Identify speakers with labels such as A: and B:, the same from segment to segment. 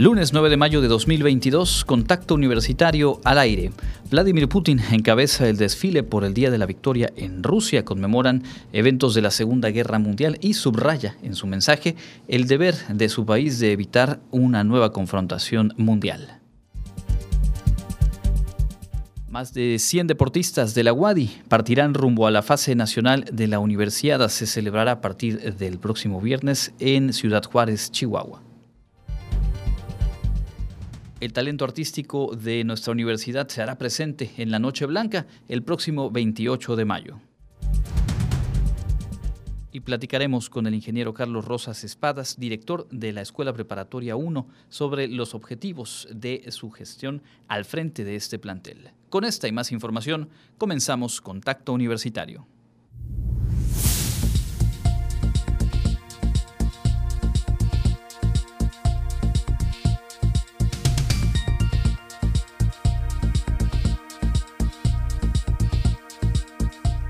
A: Lunes 9 de mayo de 2022, contacto universitario al aire. Vladimir Putin encabeza el desfile por el Día de la Victoria en Rusia. Conmemoran eventos de la Segunda Guerra Mundial y subraya en su mensaje el deber de su país de evitar una nueva confrontación mundial. Más de 100 deportistas de la UADI partirán rumbo a la fase nacional de la Universiada. Se celebrará a partir del próximo viernes en Ciudad Juárez, Chihuahua. El talento artístico de nuestra universidad se hará presente en la Noche Blanca el próximo 28 de mayo. Y platicaremos con el ingeniero Carlos Rosas Espadas, director de la Escuela Preparatoria 1, sobre los objetivos de su gestión al frente de este plantel. Con esta y más información, comenzamos Contacto Universitario.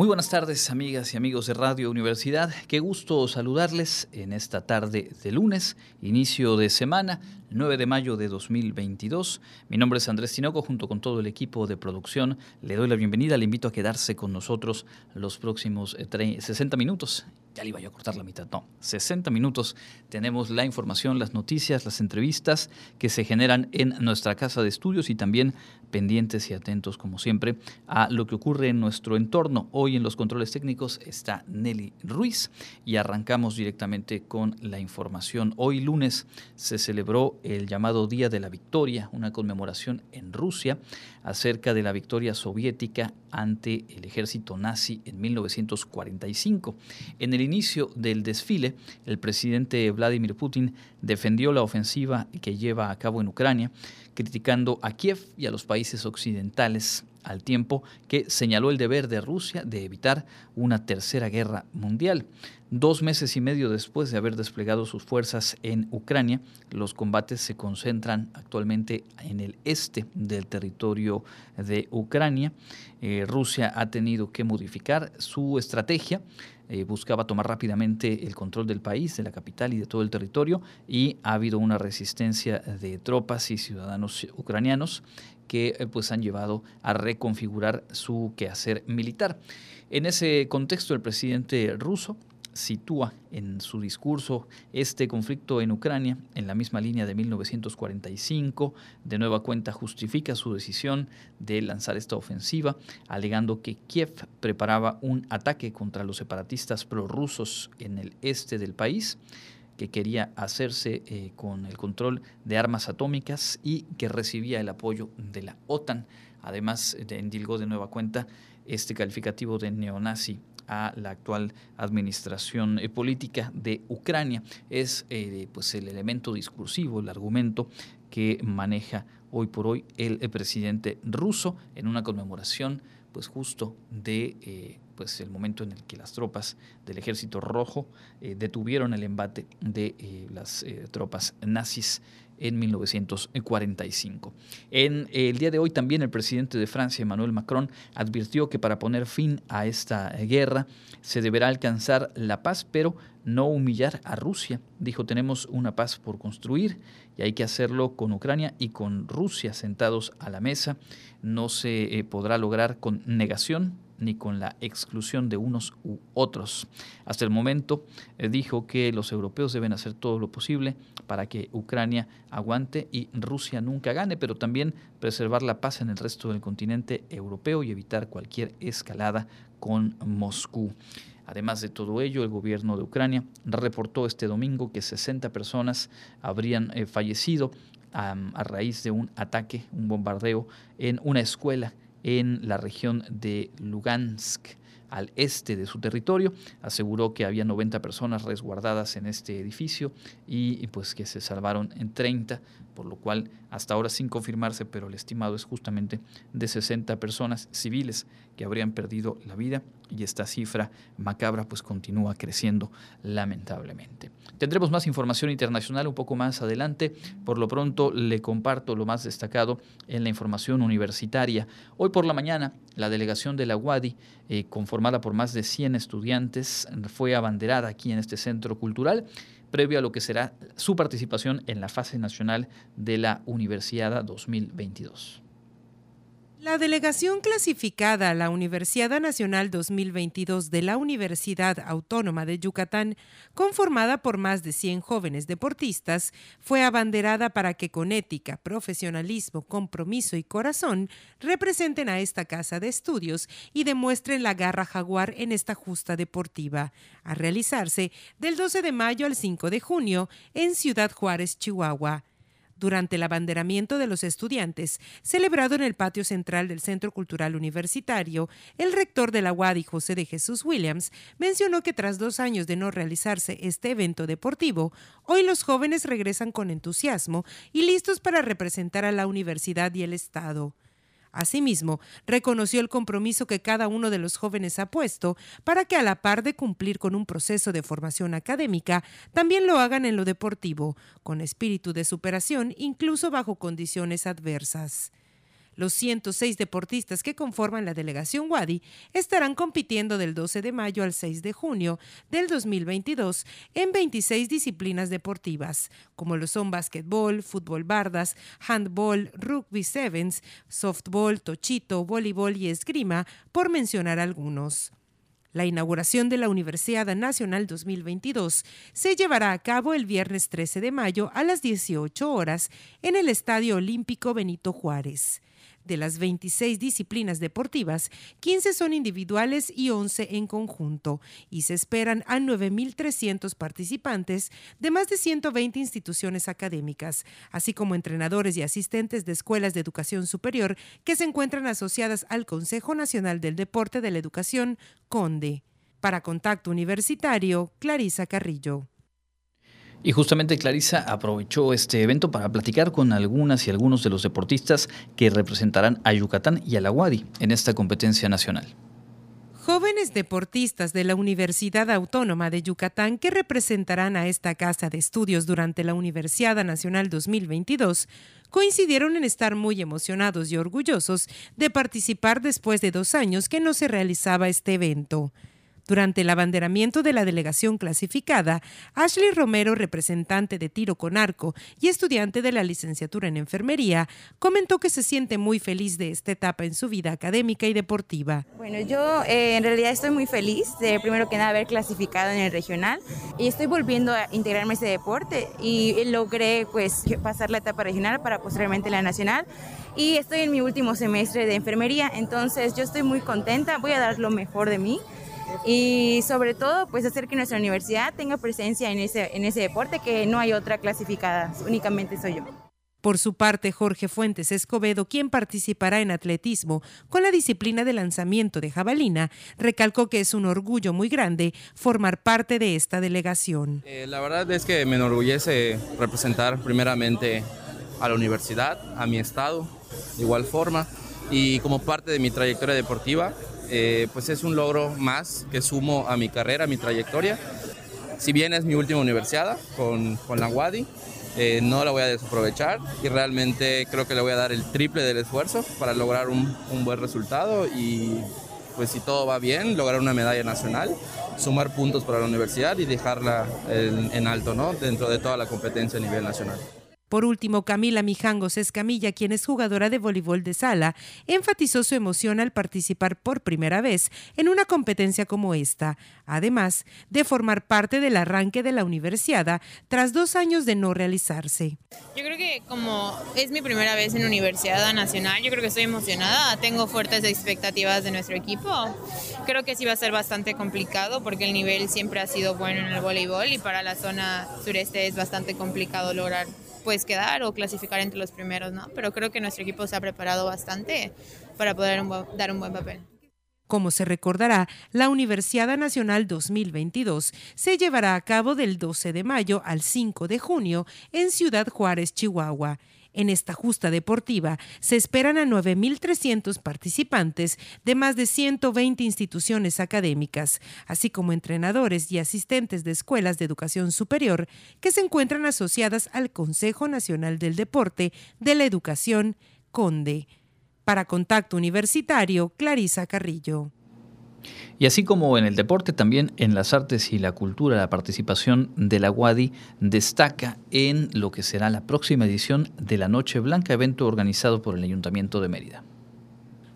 A: Muy buenas tardes, amigas y amigos de Radio Universidad. Qué gusto saludarles en esta tarde de lunes, inicio de semana, 9 de mayo de 2022. Mi nombre es Andrés Tinoco, junto con todo el equipo de producción. Le doy la bienvenida, le invito a quedarse con nosotros los próximos 60 eh, minutos ya le iba a cortar la mitad, no, 60 minutos tenemos la información, las noticias, las entrevistas que se generan en nuestra casa de estudios y también pendientes y atentos como siempre a lo que ocurre en nuestro entorno. Hoy en los controles técnicos está Nelly Ruiz y arrancamos directamente con la información. Hoy lunes se celebró el llamado Día de la Victoria, una conmemoración en Rusia acerca de la victoria soviética ante el ejército nazi en 1945. En el inicio del desfile, el presidente Vladimir Putin defendió la ofensiva que lleva a cabo en Ucrania, criticando a Kiev y a los países occidentales al tiempo que señaló el deber de Rusia de evitar una tercera guerra mundial. Dos meses y medio después de haber desplegado sus fuerzas en Ucrania, los combates se concentran actualmente en el este del territorio de Ucrania. Eh, Rusia ha tenido que modificar su estrategia. Eh, buscaba tomar rápidamente el control del país, de la capital y de todo el territorio, y ha habido una resistencia de tropas y ciudadanos ucranianos que eh, pues han llevado a reconfigurar su quehacer militar. En ese contexto, el presidente ruso sitúa en su discurso este conflicto en Ucrania en la misma línea de 1945. De nueva cuenta justifica su decisión de lanzar esta ofensiva, alegando que Kiev preparaba un ataque contra los separatistas prorrusos en el este del país que quería hacerse eh, con el control de armas atómicas y que recibía el apoyo de la OTAN. Además, endilgó de nueva cuenta este calificativo de neonazi a la actual administración eh, política de Ucrania. Es eh, pues el elemento discursivo, el argumento que maneja hoy por hoy el, presidente ruso en una conmemoración pues justo de pues el momento en el que las tropas del ejército rojo eh, detuvieron el embate de eh, las eh, tropas nazis en 1945. En el día de hoy también el presidente de Francia, Emmanuel Macron, advirtió que para poner fin a esta guerra se deberá alcanzar la paz, pero no humillar a Rusia. Dijo, tenemos una paz por construir y hay que hacerlo con Ucrania y con Rusia sentados a la mesa. No se podrá lograr con negación ni con la exclusión de unos u otros. Hasta el momento eh, dijo que los europeos deben hacer todo lo posible para que Ucrania aguante y Rusia nunca gane, pero también preservar la paz en el resto del continente europeo y evitar cualquier escalada con Moscú. Además de todo ello, el gobierno de Ucrania reportó este domingo que 60 personas habrían eh, fallecido a raíz de un ataque, un bombardeo en una escuela en la región de Lugansk. al este de su territorio. Aseguró que había 90 personas resguardadas en este edificio y pues que se salvaron en 30 por lo cual hasta ahora sin confirmarse, pero el estimado es justamente de 60 personas civiles que habrían perdido la vida y esta cifra macabra pues continúa creciendo lamentablemente. Tendremos más información internacional un poco más adelante, por lo pronto le comparto lo más destacado en la información universitaria. Hoy por la mañana la delegación de la UADI, eh, conformada por más de 100 estudiantes, fue abanderada aquí en este centro cultural previo a lo que será su participación en la fase nacional de la Universidad 2022.
B: La delegación clasificada a la Universidad Nacional 2022 de la Universidad Autónoma de Yucatán, conformada por más de 100 jóvenes deportistas, fue abanderada para que con ética, profesionalismo, compromiso y corazón representen a esta casa de estudios y demuestren la garra jaguar en esta justa deportiva, a realizarse del 12 de mayo al 5 de junio en Ciudad Juárez, Chihuahua durante el abanderamiento de los estudiantes, celebrado en el patio central del Centro Cultural Universitario, el rector de la UADI, José de Jesús Williams, mencionó que tras dos años de no realizarse este evento deportivo, hoy los jóvenes regresan con entusiasmo y listos para representar a la universidad y el Estado. Asimismo, reconoció el compromiso que cada uno de los jóvenes ha puesto para que a la par de cumplir con un proceso de formación académica, también lo hagan en lo deportivo, con espíritu de superación incluso bajo condiciones adversas. Los 106 deportistas que conforman la delegación Wadi estarán compitiendo del 12 de mayo al 6 de junio del 2022 en 26 disciplinas deportivas, como lo son básquetbol, fútbol bardas, handball, rugby sevens, softball, tochito, voleibol y esgrima, por mencionar algunos. La inauguración de la Universidad Nacional 2022 se llevará a cabo el viernes 13 de mayo a las 18 horas en el Estadio Olímpico Benito Juárez. De las 26 disciplinas deportivas, 15 son individuales y 11 en conjunto, y se esperan a 9.300 participantes de más de 120 instituciones académicas, así como entrenadores y asistentes de escuelas de educación superior que se encuentran asociadas al Consejo Nacional del Deporte de la Educación, CONDE. Para Contacto Universitario, Clarisa Carrillo.
A: Y justamente Clarisa aprovechó este evento para platicar con algunas y algunos de los deportistas que representarán a Yucatán y a la UADI en esta competencia nacional.
B: Jóvenes deportistas de la Universidad Autónoma de Yucatán que representarán a esta casa de estudios durante la Universidad Nacional 2022 coincidieron en estar muy emocionados y orgullosos de participar después de dos años que no se realizaba este evento. Durante el abanderamiento de la delegación clasificada, Ashley Romero, representante de tiro con arco y estudiante de la licenciatura en enfermería, comentó que se siente muy feliz de esta etapa en su vida académica y deportiva.
C: Bueno, yo eh, en realidad estoy muy feliz de primero que nada haber clasificado en el regional y estoy volviendo a integrarme a ese deporte y logré pues pasar la etapa regional para posteriormente la nacional y estoy en mi último semestre de enfermería, entonces yo estoy muy contenta, voy a dar lo mejor de mí y sobre todo pues hacer que nuestra universidad tenga presencia en ese, en ese deporte que no hay otra clasificada, únicamente soy yo.
B: Por su parte, Jorge Fuentes Escobedo, quien participará en atletismo con la disciplina de lanzamiento de jabalina, recalcó que es un orgullo muy grande formar parte de esta delegación.
D: Eh, la verdad es que me enorgullece representar primeramente a la universidad, a mi estado, de igual forma, y como parte de mi trayectoria deportiva, eh, pues es un logro más que sumo a mi carrera, a mi trayectoria. Si bien es mi última universidad con, con la WADI, eh, no la voy a desaprovechar y realmente creo que le voy a dar el triple del esfuerzo para lograr un, un buen resultado y pues si todo va bien, lograr una medalla nacional, sumar puntos para la universidad y dejarla en, en alto ¿no? dentro de toda la competencia a nivel nacional.
B: Por último, Camila Mijangos Escamilla, quien es jugadora de voleibol de sala, enfatizó su emoción al participar por primera vez en una competencia como esta, además de formar parte del arranque de la universidad tras dos años de no realizarse.
E: Yo creo que como es mi primera vez en Universidad Nacional, yo creo que estoy emocionada, tengo fuertes expectativas de nuestro equipo. Creo que sí va a ser bastante complicado porque el nivel siempre ha sido bueno en el voleibol y para la zona sureste es bastante complicado lograr pues quedar o clasificar entre los primeros, ¿no? Pero creo que nuestro equipo se ha preparado bastante para poder dar un buen papel.
B: Como se recordará, la Universidad Nacional 2022 se llevará a cabo del 12 de mayo al 5 de junio en Ciudad Juárez, Chihuahua. En esta justa deportiva se esperan a 9.300 participantes de más de 120 instituciones académicas, así como entrenadores y asistentes de escuelas de educación superior que se encuentran asociadas al Consejo Nacional del Deporte de la Educación, CONDE. Para Contacto Universitario, Clarisa Carrillo.
A: Y así como en el deporte, también en las artes y la cultura, la participación de la UADI destaca en lo que será la próxima edición de la Noche Blanca, evento organizado por el Ayuntamiento de Mérida.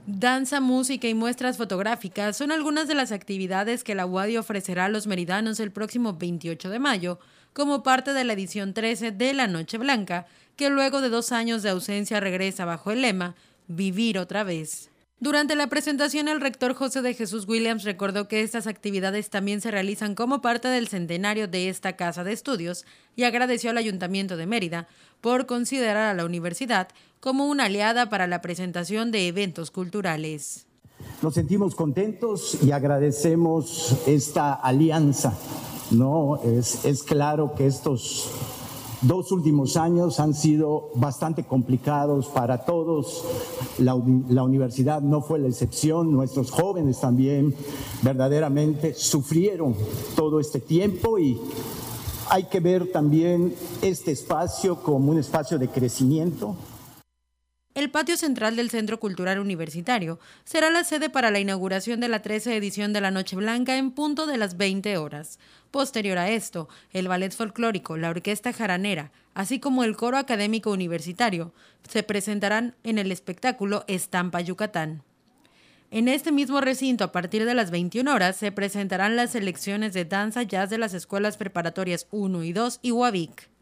F: Danza, música y muestras fotográficas son algunas de las actividades que la UADI ofrecerá a los meridanos el próximo 28 de mayo, como parte de la edición 13 de la Noche Blanca, que luego de dos años de ausencia regresa bajo el lema Vivir otra vez. Durante la presentación, el rector José de Jesús Williams recordó que estas actividades también se realizan como parte del centenario de esta casa de estudios y agradeció al Ayuntamiento de Mérida por considerar a la universidad como una aliada para la presentación de eventos culturales.
G: Nos sentimos contentos y agradecemos esta alianza. No, es, es claro que estos dos últimos años han sido bastante complicados para todos. La, universidad no fue la excepción. Nuestros jóvenes también verdaderamente sufrieron todo este tiempo y hay que ver también este espacio como un espacio de crecimiento,
F: el patio central del Centro Cultural Universitario será la sede para la inauguración de la 13 edición de la Noche Blanca en punto de las 20 horas. Posterior a esto, el ballet folclórico, la orquesta jaranera, así como el coro académico universitario, se presentarán en el espectáculo Estampa Yucatán. En este mismo recinto, a partir de las 21 horas, se presentarán las selecciones de danza jazz de las escuelas preparatorias 1 y 2 y UAVIC.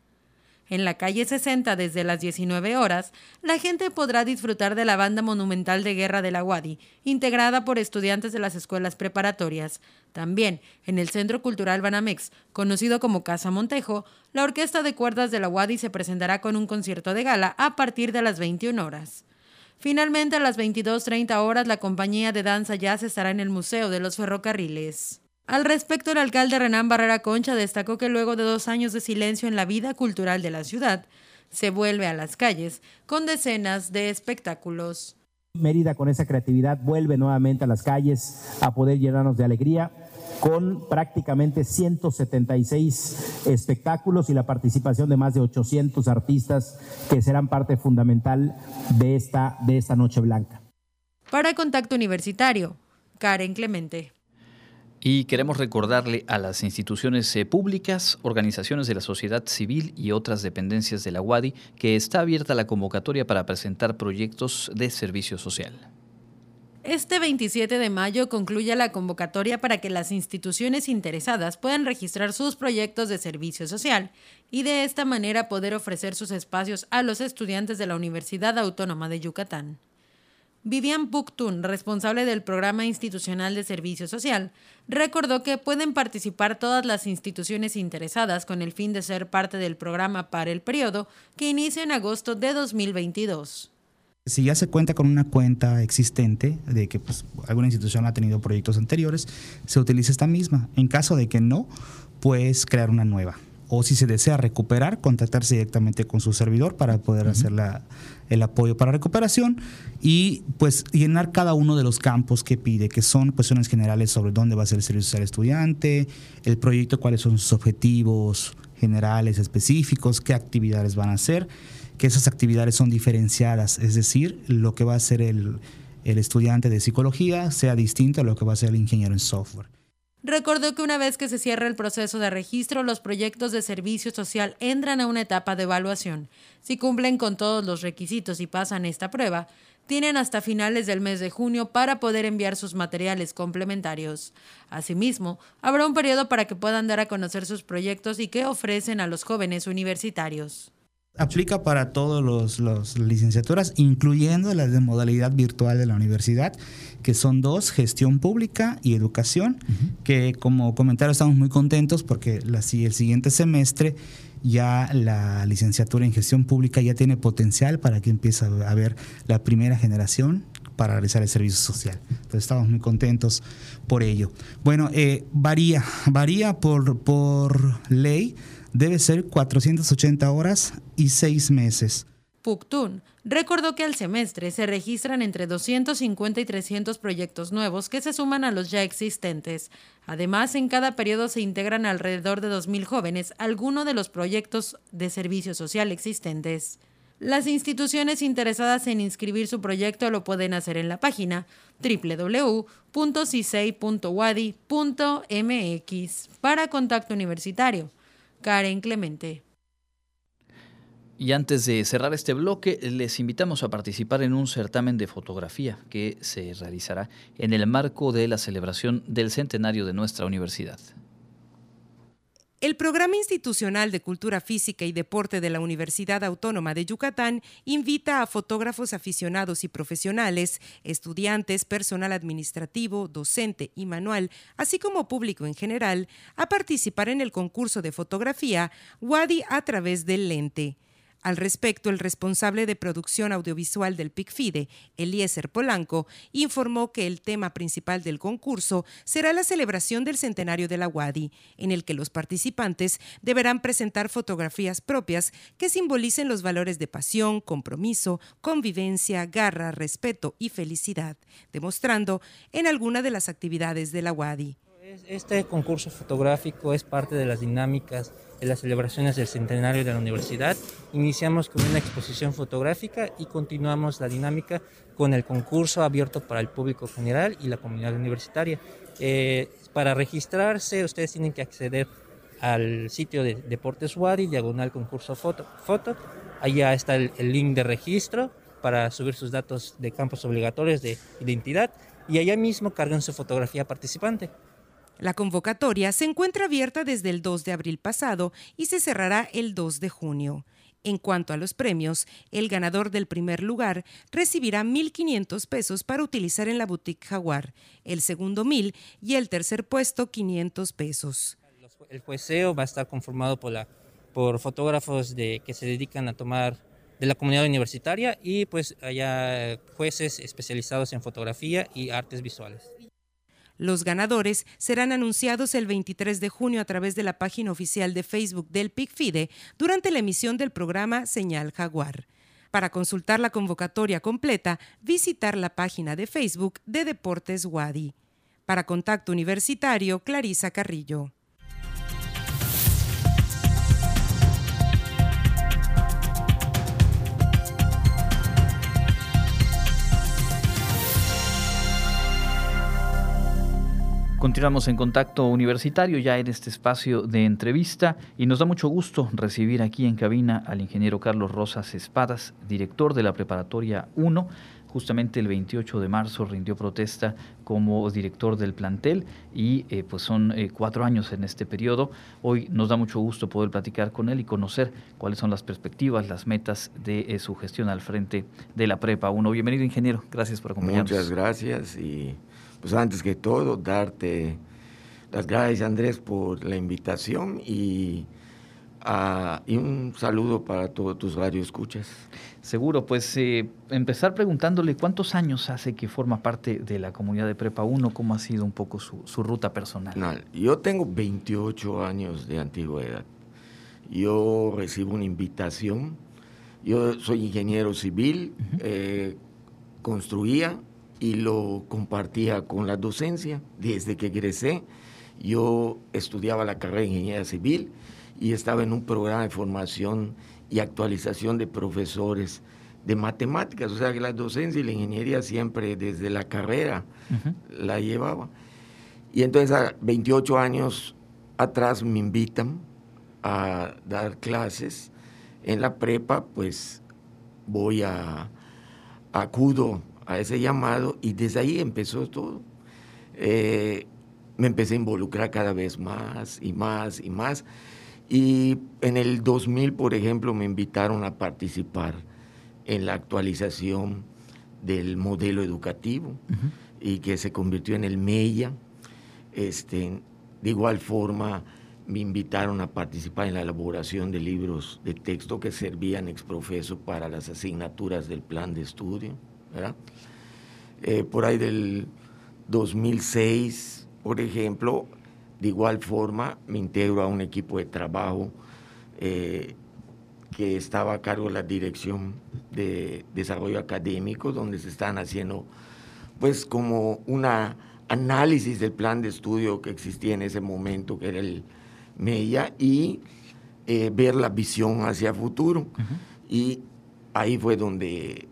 F: En la calle 60 desde las 19 horas, la gente podrá disfrutar de la banda monumental de guerra de la Wadi, integrada por estudiantes de las escuelas preparatorias. También, en el Centro Cultural Banamex, conocido como Casa Montejo, la Orquesta de Cuerdas de la Wadi se presentará con un concierto de gala a partir de las 21 horas. Finalmente, a las 22.30 horas, la compañía de danza jazz estará en el Museo de los Ferrocarriles. Al respecto, el alcalde Renán Barrera Concha destacó que luego de dos años de silencio en la vida cultural de la ciudad, se vuelve a las calles con decenas de espectáculos.
H: Mérida con esa creatividad vuelve nuevamente a las calles a poder llenarnos de alegría con prácticamente 176 espectáculos y la participación de más de 800 artistas que serán parte fundamental de esta, de esta Noche Blanca.
F: Para Contacto Universitario, Karen Clemente.
A: Y queremos recordarle a las instituciones eh, públicas, organizaciones de la sociedad civil y otras dependencias de la UADI que está abierta la convocatoria para presentar proyectos de servicio social.
F: Este 27 de mayo concluye la convocatoria para que las instituciones interesadas puedan registrar sus proyectos de servicio social y de esta manera poder ofrecer sus espacios a los estudiantes de la Universidad Autónoma de Yucatán. Vivian Buktun, responsable del Programa Institucional de Servicio Social, recordó que pueden participar todas las instituciones interesadas con el fin de ser parte del programa para el periodo que inicia en agosto de 2022.
I: Si ya se cuenta con una cuenta existente de que pues, alguna institución ha tenido proyectos anteriores, se utiliza esta misma. En caso de que no, puedes crear una nueva o si se desea recuperar, contactarse directamente con su servidor para poder hacer el apoyo para recuperación y pues llenar cada uno de los campos que pide, que son cuestiones generales sobre dónde va a ser el servicio social estudiante, el proyecto, cuáles son sus objetivos generales, específicos, qué actividades van a hacer, que esas actividades son diferenciadas, es decir, lo que va a hacer el, el estudiante de psicología sea distinto a lo que va a ser el ingeniero en software.
F: Recordó que una vez que se cierra el proceso de registro, los proyectos de servicio social entran a una etapa de evaluación. Si cumplen con todos los requisitos y pasan esta prueba, tienen hasta finales del mes de junio para poder enviar sus materiales complementarios. Asimismo, habrá un periodo para que puedan dar a conocer sus proyectos y que ofrecen a los jóvenes universitarios.
I: Aplica para todas las licenciaturas, incluyendo las de modalidad virtual de la universidad, que son dos, gestión pública y educación, que como comentario estamos muy contentos porque la, el siguiente semestre ya la licenciatura en gestión pública ya tiene potencial para que empiece a haber la primera generación para realizar el servicio social. Entonces estamos muy contentos por ello. Bueno, eh, varía, varía por, por ley, debe ser 480 horas y 6 meses.
F: Puctun recordó que al semestre se registran entre 250 y 300 proyectos nuevos que se suman a los ya existentes. Además, en cada periodo se integran alrededor de 2.000 jóvenes alguno de los proyectos de servicio social existentes. Las instituciones interesadas en inscribir su proyecto lo pueden hacer en la página www.cisei.wadi.mx. Para Contacto Universitario, Karen Clemente.
A: Y antes de cerrar este bloque, les invitamos a participar en un certamen de fotografía que se realizará en el marco de la celebración del centenario de nuestra universidad.
B: El Programa Institucional de Cultura Física y Deporte de la Universidad Autónoma de Yucatán invita a fotógrafos aficionados y profesionales, estudiantes, personal administrativo, docente y manual, así como público en general, a participar en el concurso de fotografía WADI a través del lente. Al respecto, el responsable de producción audiovisual del PICFIDE, Eliezer Polanco, informó que el tema principal del concurso será la celebración del centenario de la UADI, en el que los participantes deberán presentar fotografías propias que simbolicen los valores de pasión, compromiso, convivencia, garra, respeto y felicidad, demostrando en alguna de las actividades de la UADI.
J: Este concurso fotográfico es parte de las dinámicas de las celebraciones del centenario de la universidad. Iniciamos con una exposición fotográfica y continuamos la dinámica con el concurso abierto para el público general y la comunidad universitaria. Eh, para registrarse, ustedes tienen que acceder al sitio de Deportes Wadi, diagonal concurso foto. foto. Allá está el, el link de registro para subir sus datos de campos obligatorios de identidad y allá mismo cargan su fotografía participante.
B: La convocatoria se encuentra abierta desde el 2 de abril pasado y se cerrará el 2 de junio. En cuanto a los premios, el ganador del primer lugar recibirá 1.500 pesos para utilizar en la boutique Jaguar, el segundo 1.000 y el tercer puesto 500 pesos.
J: El jueceo va a estar conformado por, fotógrafos de, que se dedican a tomar de la comunidad universitaria y pues haya jueces especializados en fotografía y artes visuales.
B: Los ganadores serán anunciados el 23 de junio a través de la página oficial de Facebook del PICFIDE durante la emisión del programa Señal Jaguar. Para consultar la convocatoria completa, visitar la página de Facebook de Deportes Wadi. Para Contacto Universitario, Clarisa Carrillo.
A: Continuamos en contacto universitario ya en este espacio de entrevista y nos da mucho gusto recibir aquí en cabina al ingeniero Carlos Rosas Espadas, director de la preparatoria 1. Justamente el 28 de marzo rindió protesta como director del plantel y eh, pues son eh, cuatro años en este periodo. Hoy nos da mucho gusto poder platicar con él y conocer cuáles son las perspectivas, las metas de eh, su gestión al frente de la Prepa 1. Bienvenido ingeniero, gracias por acompañarnos.
K: Muchas gracias y pues antes que todo, darte las gracias, Andrés, por la invitación y, y un saludo para todos tus radioescuchas.
A: Seguro, pues eh, empezar preguntándole cuántos años hace que forma parte de la comunidad de Prepa 1, cómo ha sido un poco su, ruta personal.
K: No, yo tengo 28 años de antigüedad. Yo recibo una invitación. Yo soy ingeniero civil, eh, construía y lo compartía con la docencia. Desde que egresé, yo estudiaba la carrera de ingeniería civil y estaba en un programa de formación y actualización de profesores de matemáticas, o sea que la docencia y la ingeniería siempre desde la carrera la llevaba. Y entonces a 28 años atrás me invitan a dar clases en la prepa, pues voy a acudo a ese llamado y desde ahí empezó todo. Eh, me empecé a involucrar cada vez más y más y más. Y en el 2000, por ejemplo, me invitaron a participar en la actualización del modelo educativo y que se convirtió en el MEIA. Este, de igual forma, me invitaron a participar en la elaboración de libros de texto que servían ex profeso para las asignaturas del plan de estudio. Eh, por ahí del 2006, por ejemplo, de igual forma me integro a un equipo de trabajo eh, que estaba a cargo de la dirección de desarrollo académico, donde se están haciendo pues como un análisis del plan de estudio que existía en ese momento, que era el MEIA, y eh, ver la visión hacia futuro. Y ahí fue donde,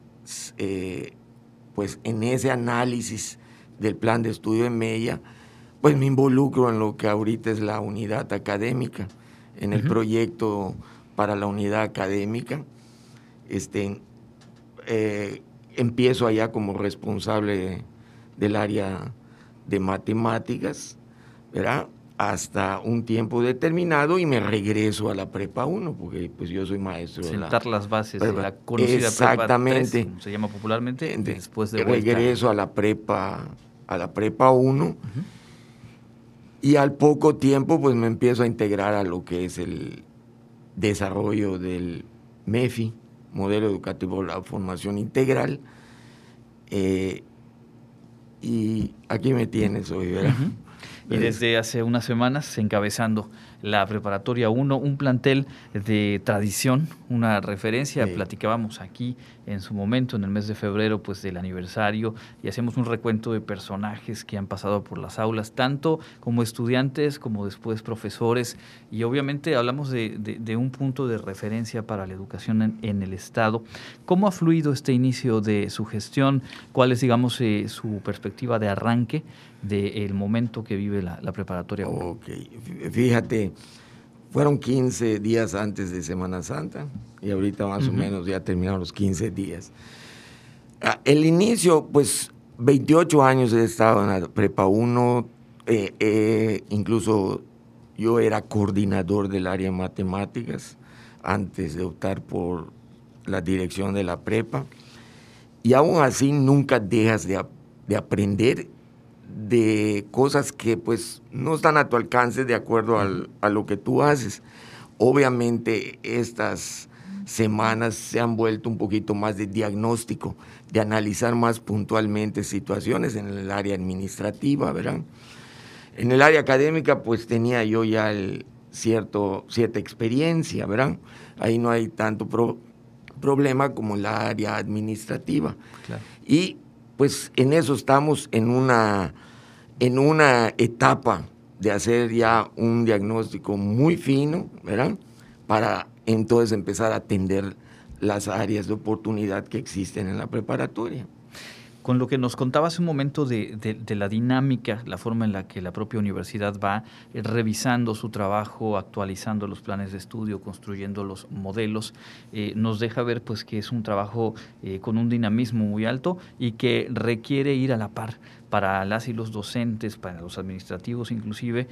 K: eh, pues en ese análisis del plan de estudio de MEIA, pues me involucro en lo que ahorita es la unidad académica, en el proyecto para la unidad académica. Este, eh, empiezo allá como responsable del área de matemáticas, ¿verdad? Hasta un tiempo determinado y me regreso a la prepa 1, porque pues yo soy maestro.
A: Sentar las bases de la conocida
K: Exactamente.
A: prepa 3, como se llama popularmente, después de
K: Regreso a la prepa, a la prepa 1, y al poco tiempo pues me empiezo a integrar a lo que es el desarrollo del MEFI, Modelo Educativo de la Formación Integral, eh, y aquí me tienes hoy, ¿verdad?
A: Y desde hace unas semanas encabezando la Preparatoria 1, un plantel de tradición, una referencia. Platicábamos aquí en su momento, en el mes de febrero, pues del aniversario y hacemos un recuento de personajes que han pasado por las aulas, tanto como estudiantes como después profesores. Y obviamente hablamos de, un punto de referencia para la educación en, el Estado. ¿Cómo ha fluido este inicio de su gestión? ¿Cuál es, digamos, eh, su perspectiva de arranque del momento que vive la, preparatoria?
K: Ok, fíjate, fueron 15 días antes de Semana Santa y ahorita más o menos ya terminaron los 15 días. Ah, el inicio, pues 28 años he estado en la Prepa 1, eh, eh, incluso yo era coordinador del área de matemáticas antes de optar por la dirección de la prepa. Y aún así nunca dejas de, de aprender de cosas que pues no están a tu alcance de acuerdo a lo que tú haces. Obviamente estas semanas se han vuelto un poquito más de diagnóstico, de analizar más puntualmente situaciones en el área administrativa, ¿verdad? En el área académica pues tenía yo ya cierto, cierta experiencia, ¿verdad? Ahí no hay tanto problema como en la área administrativa. Y pues en eso estamos en una, en una etapa de hacer ya un diagnóstico muy fino, ¿verdad? Para entonces empezar a atender las áreas de oportunidad que existen en la preparatoria
A: con lo que nos contaba hace un momento de, la dinámica, la forma en la que la propia universidad va eh, revisando su trabajo, actualizando los planes de estudio, construyendo los modelos, eh, nos deja ver pues que es un trabajo eh, con un dinamismo muy alto y que requiere ir a la par para las y los docentes, para los administrativos inclusive,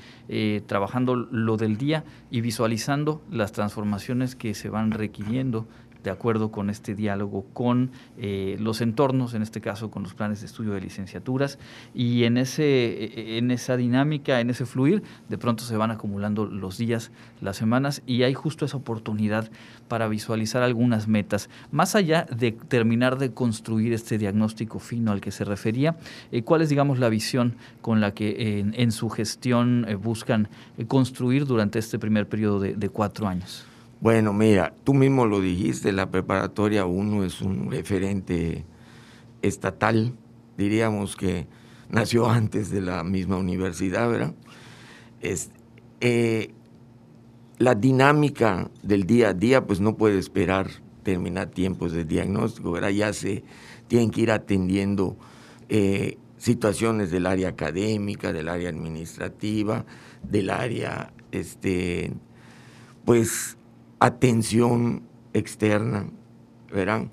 A: trabajando lo del día y visualizando las transformaciones que se van requiriendo de acuerdo con este diálogo con eh, los entornos, en este caso con los planes de estudio de licenciaturas, y en, ese, e, en esa dinámica, en ese fluir, de pronto se van acumulando los días, las semanas, y hay justo esa oportunidad para visualizar algunas metas. Más allá de terminar de construir este diagnóstico fino al que se refería, eh, ¿cuál es, digamos, la visión con la que en, su gestión eh, buscan construir durante este primer periodo de cuatro años?
K: Bueno, mira, tú mismo lo dijiste, la preparatoria 1 es un referente estatal, diríamos que nació antes de la misma universidad, ¿verdad? Eh, la dinámica del día a día, pues no puede esperar terminar tiempos de diagnóstico, ¿verdad? Ya se tienen que ir atendiendo eh, situaciones del área académica, del área administrativa, del área, este, pues atención externa, verán.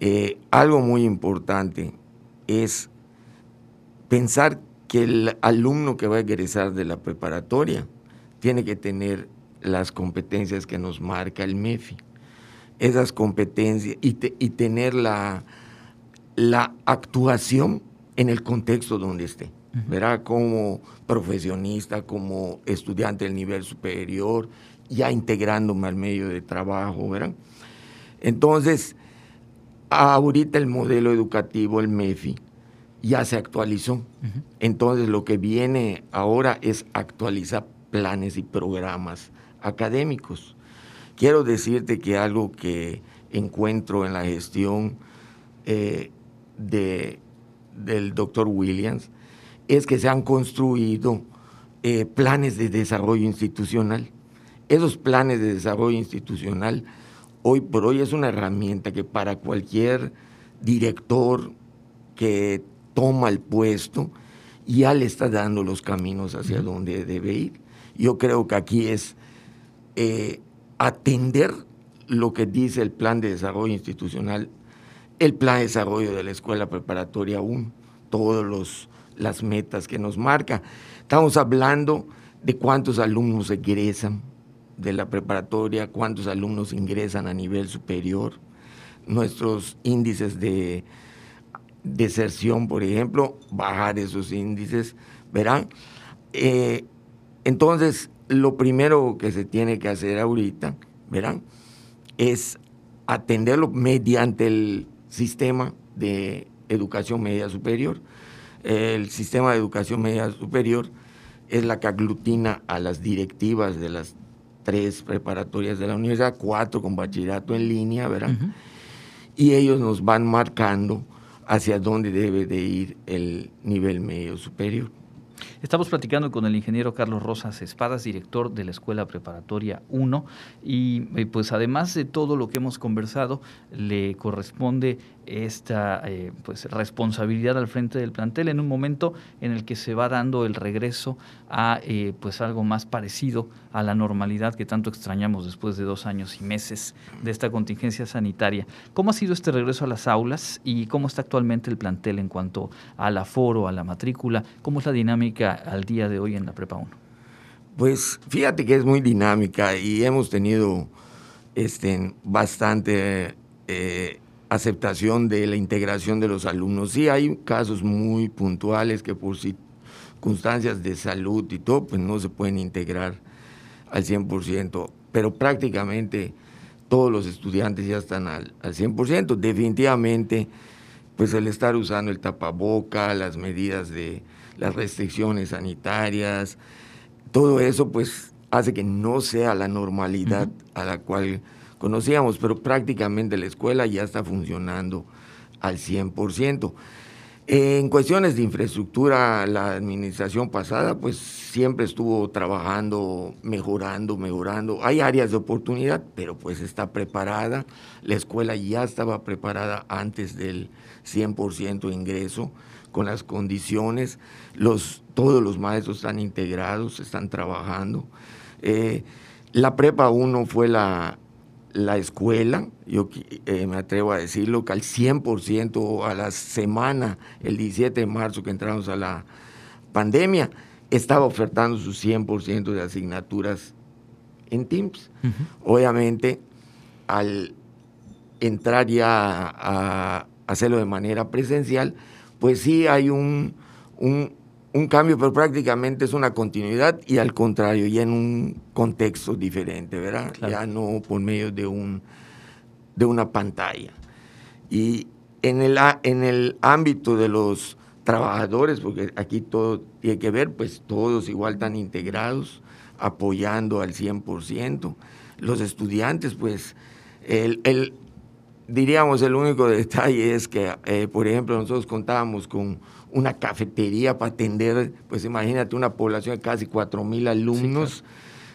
K: Eh, algo muy importante es pensar que el alumno que va a egresar de la preparatoria tiene que tener las competencias que nos marca el MEFI. Esas competencias y, tener la, la actuación en el contexto donde esté. Verá como profesionista, como estudiante del nivel superior, ya integrándome al medio de trabajo, ¿verdad? Entonces, ahorita el modelo educativo, el MEFI, ya se actualizó. Entonces lo que viene ahora es actualizar planes y programas académicos. Quiero decirte que algo que encuentro en la gestión eh, de, del doctor Williams es que se han construido eh, planes de desarrollo institucional. Esos planes de desarrollo institucional hoy por hoy es una herramienta que para cualquier director que toma el puesto ya le está dando los caminos hacia donde debe ir. Yo creo que aquí es eh, atender lo que dice el plan de desarrollo institucional, el plan de desarrollo de la escuela preparatoria 1, todas las metas que nos marca. Estamos hablando de cuántos alumnos egresan de la preparatoria, cuántos alumnos ingresan a nivel superior, nuestros índices de deserción, por ejemplo, bajar esos índices, verán. Eh, entonces, lo primero que se tiene que hacer ahorita, verán, es atenderlo mediante el sistema de educación media superior. El sistema de educación media superior es la que aglutina a las directivas de las tres preparatorias de la universidad, cuatro con bachillerato en línea, ¿verdad? Y ellos nos van marcando hacia dónde debe de ir el nivel medio superior.
A: Estamos platicando con el ingeniero Carlos Rosas Espadas, director de la Escuela Preparatoria 1, y pues además de todo lo que hemos conversado, le corresponde esta eh, pues responsabilidad al frente del plantel en un momento en el que se va dando el regreso a eh, pues algo más parecido a la normalidad que tanto extrañamos después de dos años y meses de esta contingencia sanitaria. ¿Cómo ha sido este regreso a las aulas y cómo está actualmente el plantel en cuanto al aforo, a la matrícula? ¿Cómo es la dinámica al día de hoy en la Prepa 1?
K: Pues fíjate que es muy dinámica y hemos tenido este, bastante eh, aceptación de la integración de los alumnos. Sí hay casos muy puntuales que por circunstancias de salud y todo, pues no se pueden integrar al 100%, pero prácticamente todos los estudiantes ya están al, al 100%. Definitivamente, pues el estar usando el tapaboca, las medidas de las restricciones sanitarias, todo eso pues hace que no sea la normalidad a la cual conocíamos, pero prácticamente la escuela ya está funcionando al 100%. En cuestiones de infraestructura, la administración pasada pues siempre estuvo trabajando, mejorando, mejorando. Hay áreas de oportunidad, pero pues está preparada. La escuela ya estaba preparada antes del 100% ingreso con las condiciones. Los, todos los maestros están integrados, están trabajando. Eh, la Prepa 1 fue la, la escuela, yo eh, me atrevo a decirlo, que al 100% a la semana, el 17 de marzo que entramos a la pandemia, estaba ofertando su 100% de asignaturas en Teams. Obviamente, al entrar ya a hacerlo de manera presencial, pues sí hay un, un, cambio, pero prácticamente es una continuidad y al contrario, ya en un contexto diferente, ¿verdad? Ya no por medio de, un, de una pantalla. Y en el, en el ámbito de los trabajadores, porque aquí todo tiene que ver, pues todos igual están integrados, apoyando al 100%. Los estudiantes, pues el, el, diríamos, el único detalle es que, eh, por ejemplo, nosotros contábamos con una cafetería para atender, pues imagínate una población de casi 4 mil alumnos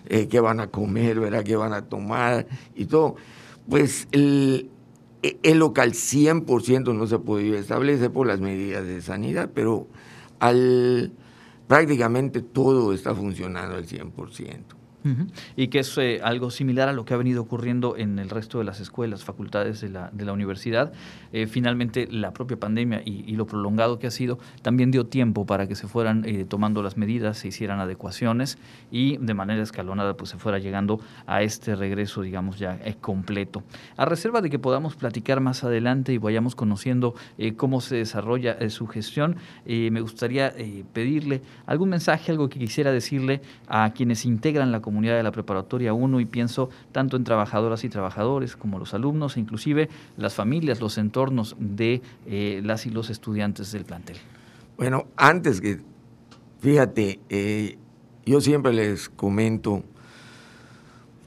K: eh, que van a comer, ¿verdad? que van a tomar y todo. Pues el, el local 100% no se podía establecer por las medidas de sanidad, pero al, prácticamente todo está funcionando al 100%.
A: Y que es eh, algo similar a lo que ha venido ocurriendo en el resto de las escuelas, facultades de la, de la universidad. Eh, finalmente, la propia pandemia y, lo prolongado que ha sido también dio tiempo para que se fueran eh, tomando las medidas, se hicieran adecuaciones y de manera escalonada pues se fuera llegando a este regreso, digamos, ya completo. A reserva de que podamos platicar más adelante y vayamos conociendo cómo se desarrolla su gestión, me gustaría pedirle algún mensaje, algo que quisiera decirle a quienes integran la comunidad comunidad de la preparatoria 1 y pienso tanto en trabajadoras y trabajadores como los alumnos e inclusive las familias, los entornos de eh, las y los estudiantes del plantel.
K: Bueno, antes que, fíjate, eh, yo siempre les comento,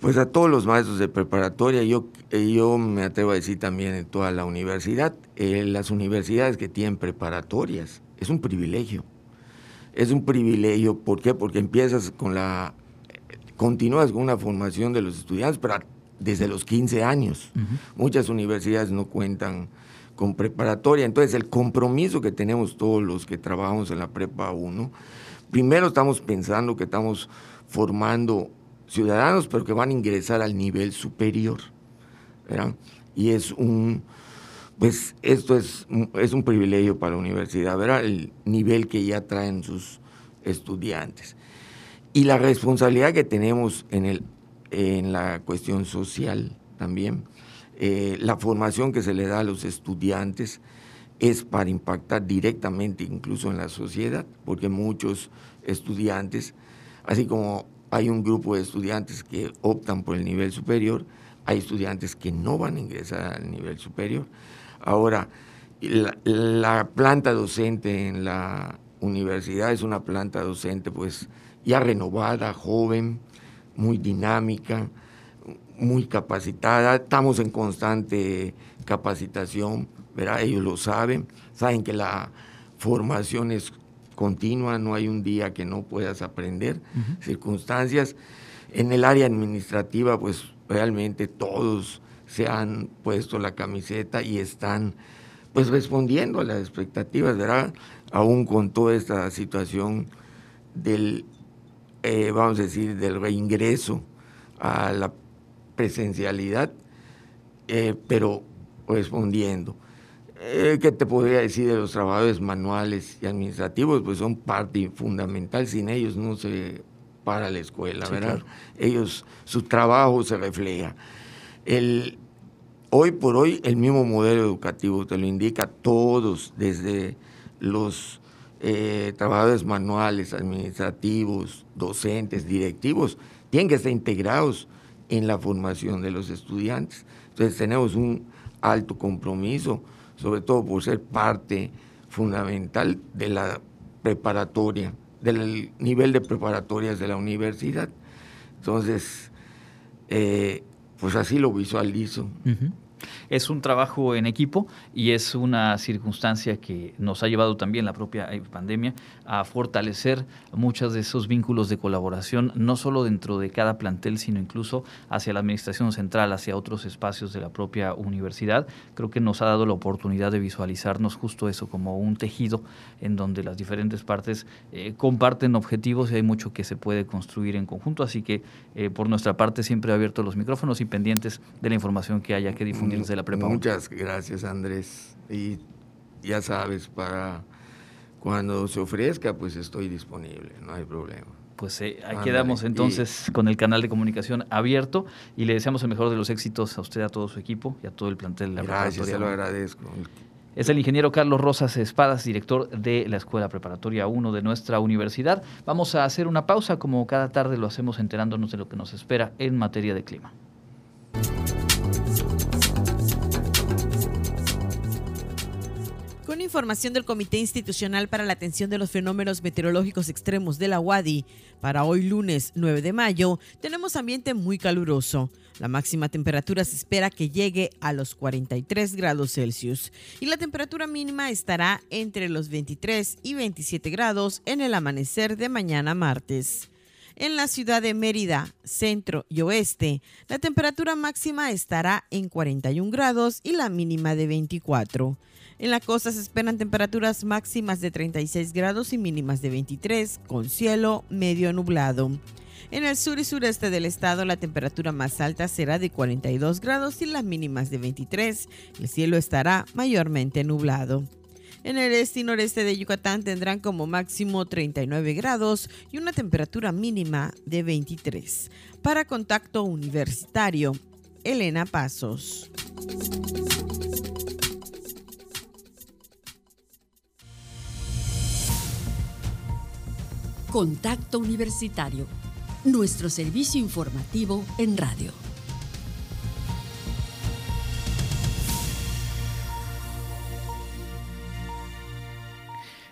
K: pues a todos los maestros de preparatoria, yo, eh, yo me atrevo a decir también en toda la universidad, las universidades que tienen preparatorias, es un privilegio es un privilegio. ¿Por qué? Porque empiezas con la, continúas con una formación de los estudiantes, pero desde los 15 años. Muchas universidades no cuentan con preparatoria. Entonces, el compromiso que tenemos todos los que trabajamos en la Prepa 1, primero estamos pensando que estamos formando ciudadanos, pero que van a ingresar al nivel superior. Y es un, pues esto es, es un privilegio para la universidad, ¿verdad? El nivel que ya traen sus estudiantes. Y la responsabilidad que tenemos en, el, en la cuestión social también. Eh, la formación que se le da a los estudiantes es para impactar directamente incluso en la sociedad, porque muchos estudiantes, así como hay un grupo de estudiantes que optan por el nivel superior, hay estudiantes que no van a ingresar al nivel superior. Ahora, la, planta docente en la universidad es una planta docente pues ya renovada, joven, muy dinámica, muy capacitada. Estamos en constante capacitación, ¿verdad? ellos lo saben, saben que la formación es continua, no hay un día que no puedas aprender, circunstancias. En el área administrativa, pues realmente todos se han puesto la camiseta y están pues respondiendo a las expectativas, ¿verdad? Aún con toda esta situación del, eh, vamos a decir, del reingreso a la presencialidad, eh, pero respondiendo. Eh, ¿Qué te podría decir de los trabajadores manuales y administrativos? Pues son parte fundamental, sin ellos no se para la escuela, ¿verdad? Ellos, su trabajo se refleja. El, Hoy por hoy el mismo modelo educativo te lo indica todos, desde los eh, trabajadores manuales, administrativos, docentes, directivos, tienen que estar integrados en la formación de los estudiantes. Entonces tenemos un alto compromiso, sobre todo por ser parte fundamental de la preparatoria, del nivel de preparatorias de la universidad. Entonces, eh, pues así lo visualizo.
A: Es un trabajo en equipo y es una circunstancia que nos ha llevado también la propia eh, pandemia a fortalecer muchos de esos vínculos de colaboración, no solo dentro de cada plantel, sino incluso hacia la administración central, hacia otros espacios de la propia universidad. Creo que nos ha dado la oportunidad de visualizarnos justo eso como un tejido en donde las diferentes partes eh, comparten objetivos y hay mucho que se puede construir en conjunto. Así que eh, por nuestra parte siempre abierto los micrófonos y pendientes de la información que haya que difundir desde la prepa.
K: Muchas gracias Andrés. Y ya sabes, para cuando se ofrezca, pues estoy disponible, no hay problema.
A: Pues eh, ahí quedamos entonces con el canal de comunicación abierto y le deseamos el mejor de los éxitos a usted, a todo su equipo y a todo el plantel de la
K: Gracias, se lo agradezco.
A: Es el ingeniero Carlos Rosas Espadas, director de la Escuela Preparatoria 1 de nuestra universidad. Vamos a hacer una pausa, como cada tarde lo hacemos enterándonos de lo que nos espera en materia de clima.
L: Información del Comité Institucional para la Atención de los Fenómenos Meteorológicos Extremos de la UADI, para hoy lunes 9 de mayo, tenemos ambiente muy caluroso. La máxima temperatura se espera que llegue a los 43 grados Celsius y la temperatura mínima estará entre los 23 y 27 grados en el amanecer de mañana martes. En la ciudad de Mérida, centro y oeste, la temperatura máxima estará en 41 grados y la mínima de 24. En la costa se esperan temperaturas máximas de 36 grados y mínimas de 23, con cielo medio nublado. En el sur y sureste del estado la temperatura más alta será de 42 grados y las mínimas de 23. El cielo estará mayormente nublado. En el este y noreste de Yucatán tendrán como máximo 39 grados y una temperatura mínima de 23. Para contacto universitario, Elena Pasos.
M: Contacto Universitario nuestro servicio informativo en radio.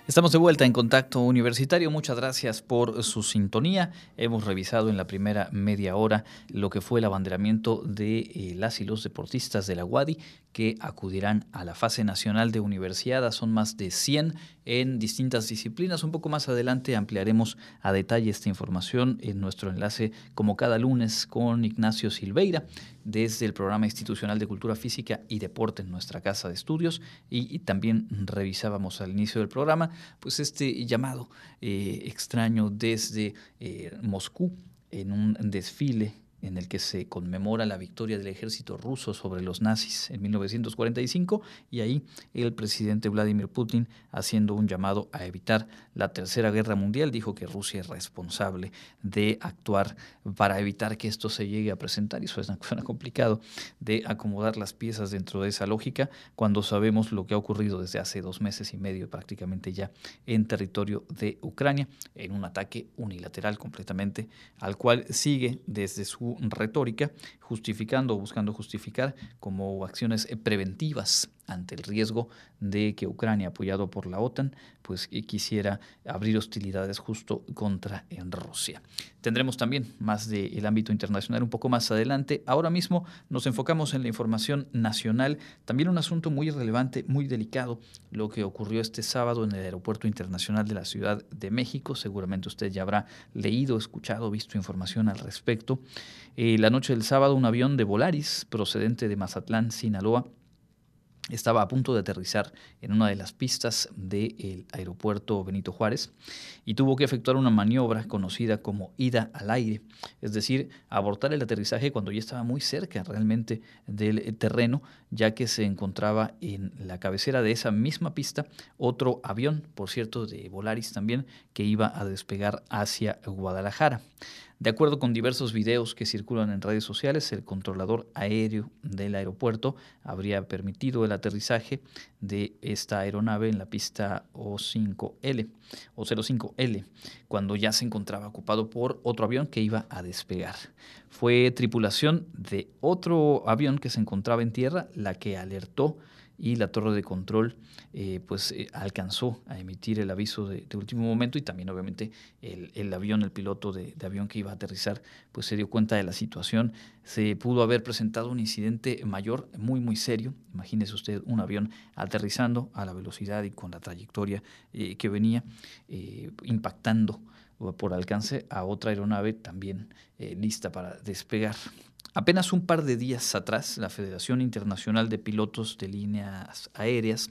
A: Estamos de vuelta en Contacto Universitario. Muchas gracias por su sintonía. Hemos revisado en la primera media hora lo que fue el abanderamiento de eh, las y los deportistas de la UADI que acudirán a la fase nacional de universidad. Son más de 100 en distintas disciplinas. Un poco más adelante ampliaremos a detalle esta información en nuestro enlace como cada lunes con Ignacio Silveira desde el programa institucional de cultura física y deporte en nuestra casa de estudios y, también revisábamos al inicio del programa pues este llamado eh, extraño desde eh, Moscú en un desfile en el que se conmemora la victoria del ejército ruso sobre los nazis en 1945 y ahí el presidente Vladimir Putin haciendo un llamado a evitar la tercera guerra mundial. Dijo que Rusia es responsable de actuar para evitar que esto se llegue a presentar y eso suena complicado de acomodar las piezas dentro de esa lógica cuando sabemos lo que ha ocurrido desde hace dos meses y medio prácticamente ya en territorio de Ucrania en un ataque unilateral completamente al cual sigue desde su retórica, justificando o buscando justificar como acciones preventivas ante el riesgo de que Ucrania, apoyado por la OTAN, pues eh, quisiera abrir hostilidades justo contra Rusia. Tendremos también más del ámbito internacional un poco más adelante. Ahora mismo nos enfocamos en la información nacional, también un asunto muy relevante, muy delicado, lo que ocurrió este sábado en el Aeropuerto Internacional de la Ciudad de México. Seguramente usted ya habrá leído, escuchado, visto información al respecto. Eh, la noche del sábado, un avión de Volaris procedente de Mazatlán, Sinaloa, estaba a punto de aterrizar en una de las pistas del aeropuerto Benito Juárez y tuvo que efectuar una maniobra conocida como ida al aire, es decir, abortar el aterrizaje cuando ya estaba muy cerca realmente del terreno, ya que se encontraba en la cabecera de esa misma pista otro avión, por cierto, de Volaris también, que iba a despegar hacia Guadalajara. De acuerdo con diversos videos que circulan en redes sociales, el controlador aéreo del aeropuerto habría permitido el aterrizaje de esta aeronave en la pista O5L o 05L, cuando ya se encontraba ocupado por otro avión que iba a despegar. Fue tripulación de otro avión que se encontraba en tierra la que alertó y la torre de control eh, pues eh, alcanzó a emitir el aviso de, último momento y también obviamente el, avión, el piloto de, avión que iba a aterrizar pues se dio cuenta de la situación, se pudo haber presentado un incidente mayor, muy muy serio, imagínese usted un avión aterrizando a la velocidad y con la trayectoria eh, que venía impactando por alcance a otra aeronave también lista para despegar. Apenas un par de días atrás, la Federación Internacional de Pilotos de Líneas Aéreas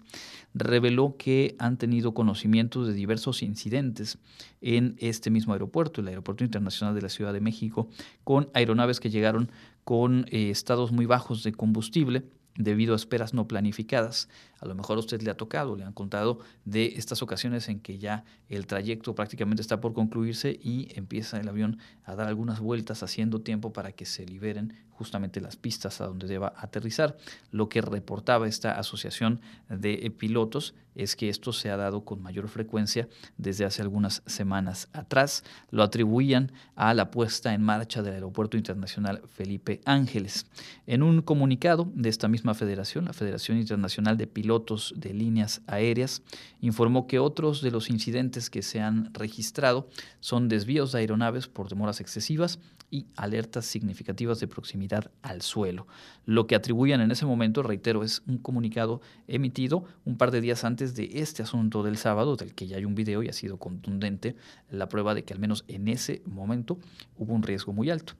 A: reveló que han tenido conocimiento de diversos incidentes en este mismo aeropuerto, el Aeropuerto Internacional de la Ciudad de México, con aeronaves que llegaron con eh, estados muy bajos de combustible debido a esperas no planificadas. A lo mejor a usted le ha tocado, le han contado de estas ocasiones en que ya el trayecto prácticamente está por concluirse y empieza el avión a dar algunas vueltas haciendo tiempo para que se liberen justamente las pistas a donde deba aterrizar. Lo que reportaba esta asociación de pilotos es que esto se ha dado con mayor frecuencia desde hace algunas semanas atrás. Lo atribuían a la puesta en marcha del Aeropuerto Internacional Felipe Ángeles. En un comunicado de esta misma federación, la Federación Internacional de Pilotos de Líneas Aéreas, informó que otros de los incidentes que se han registrado son desvíos de aeronaves por demoras excesivas y alertas significativas de proximidad al suelo. Lo que atribuyen en ese momento, reitero, es un comunicado emitido un par de días antes de este asunto del sábado, del que ya hay un video y ha sido contundente la prueba de que al menos en ese momento hubo un riesgo muy alto.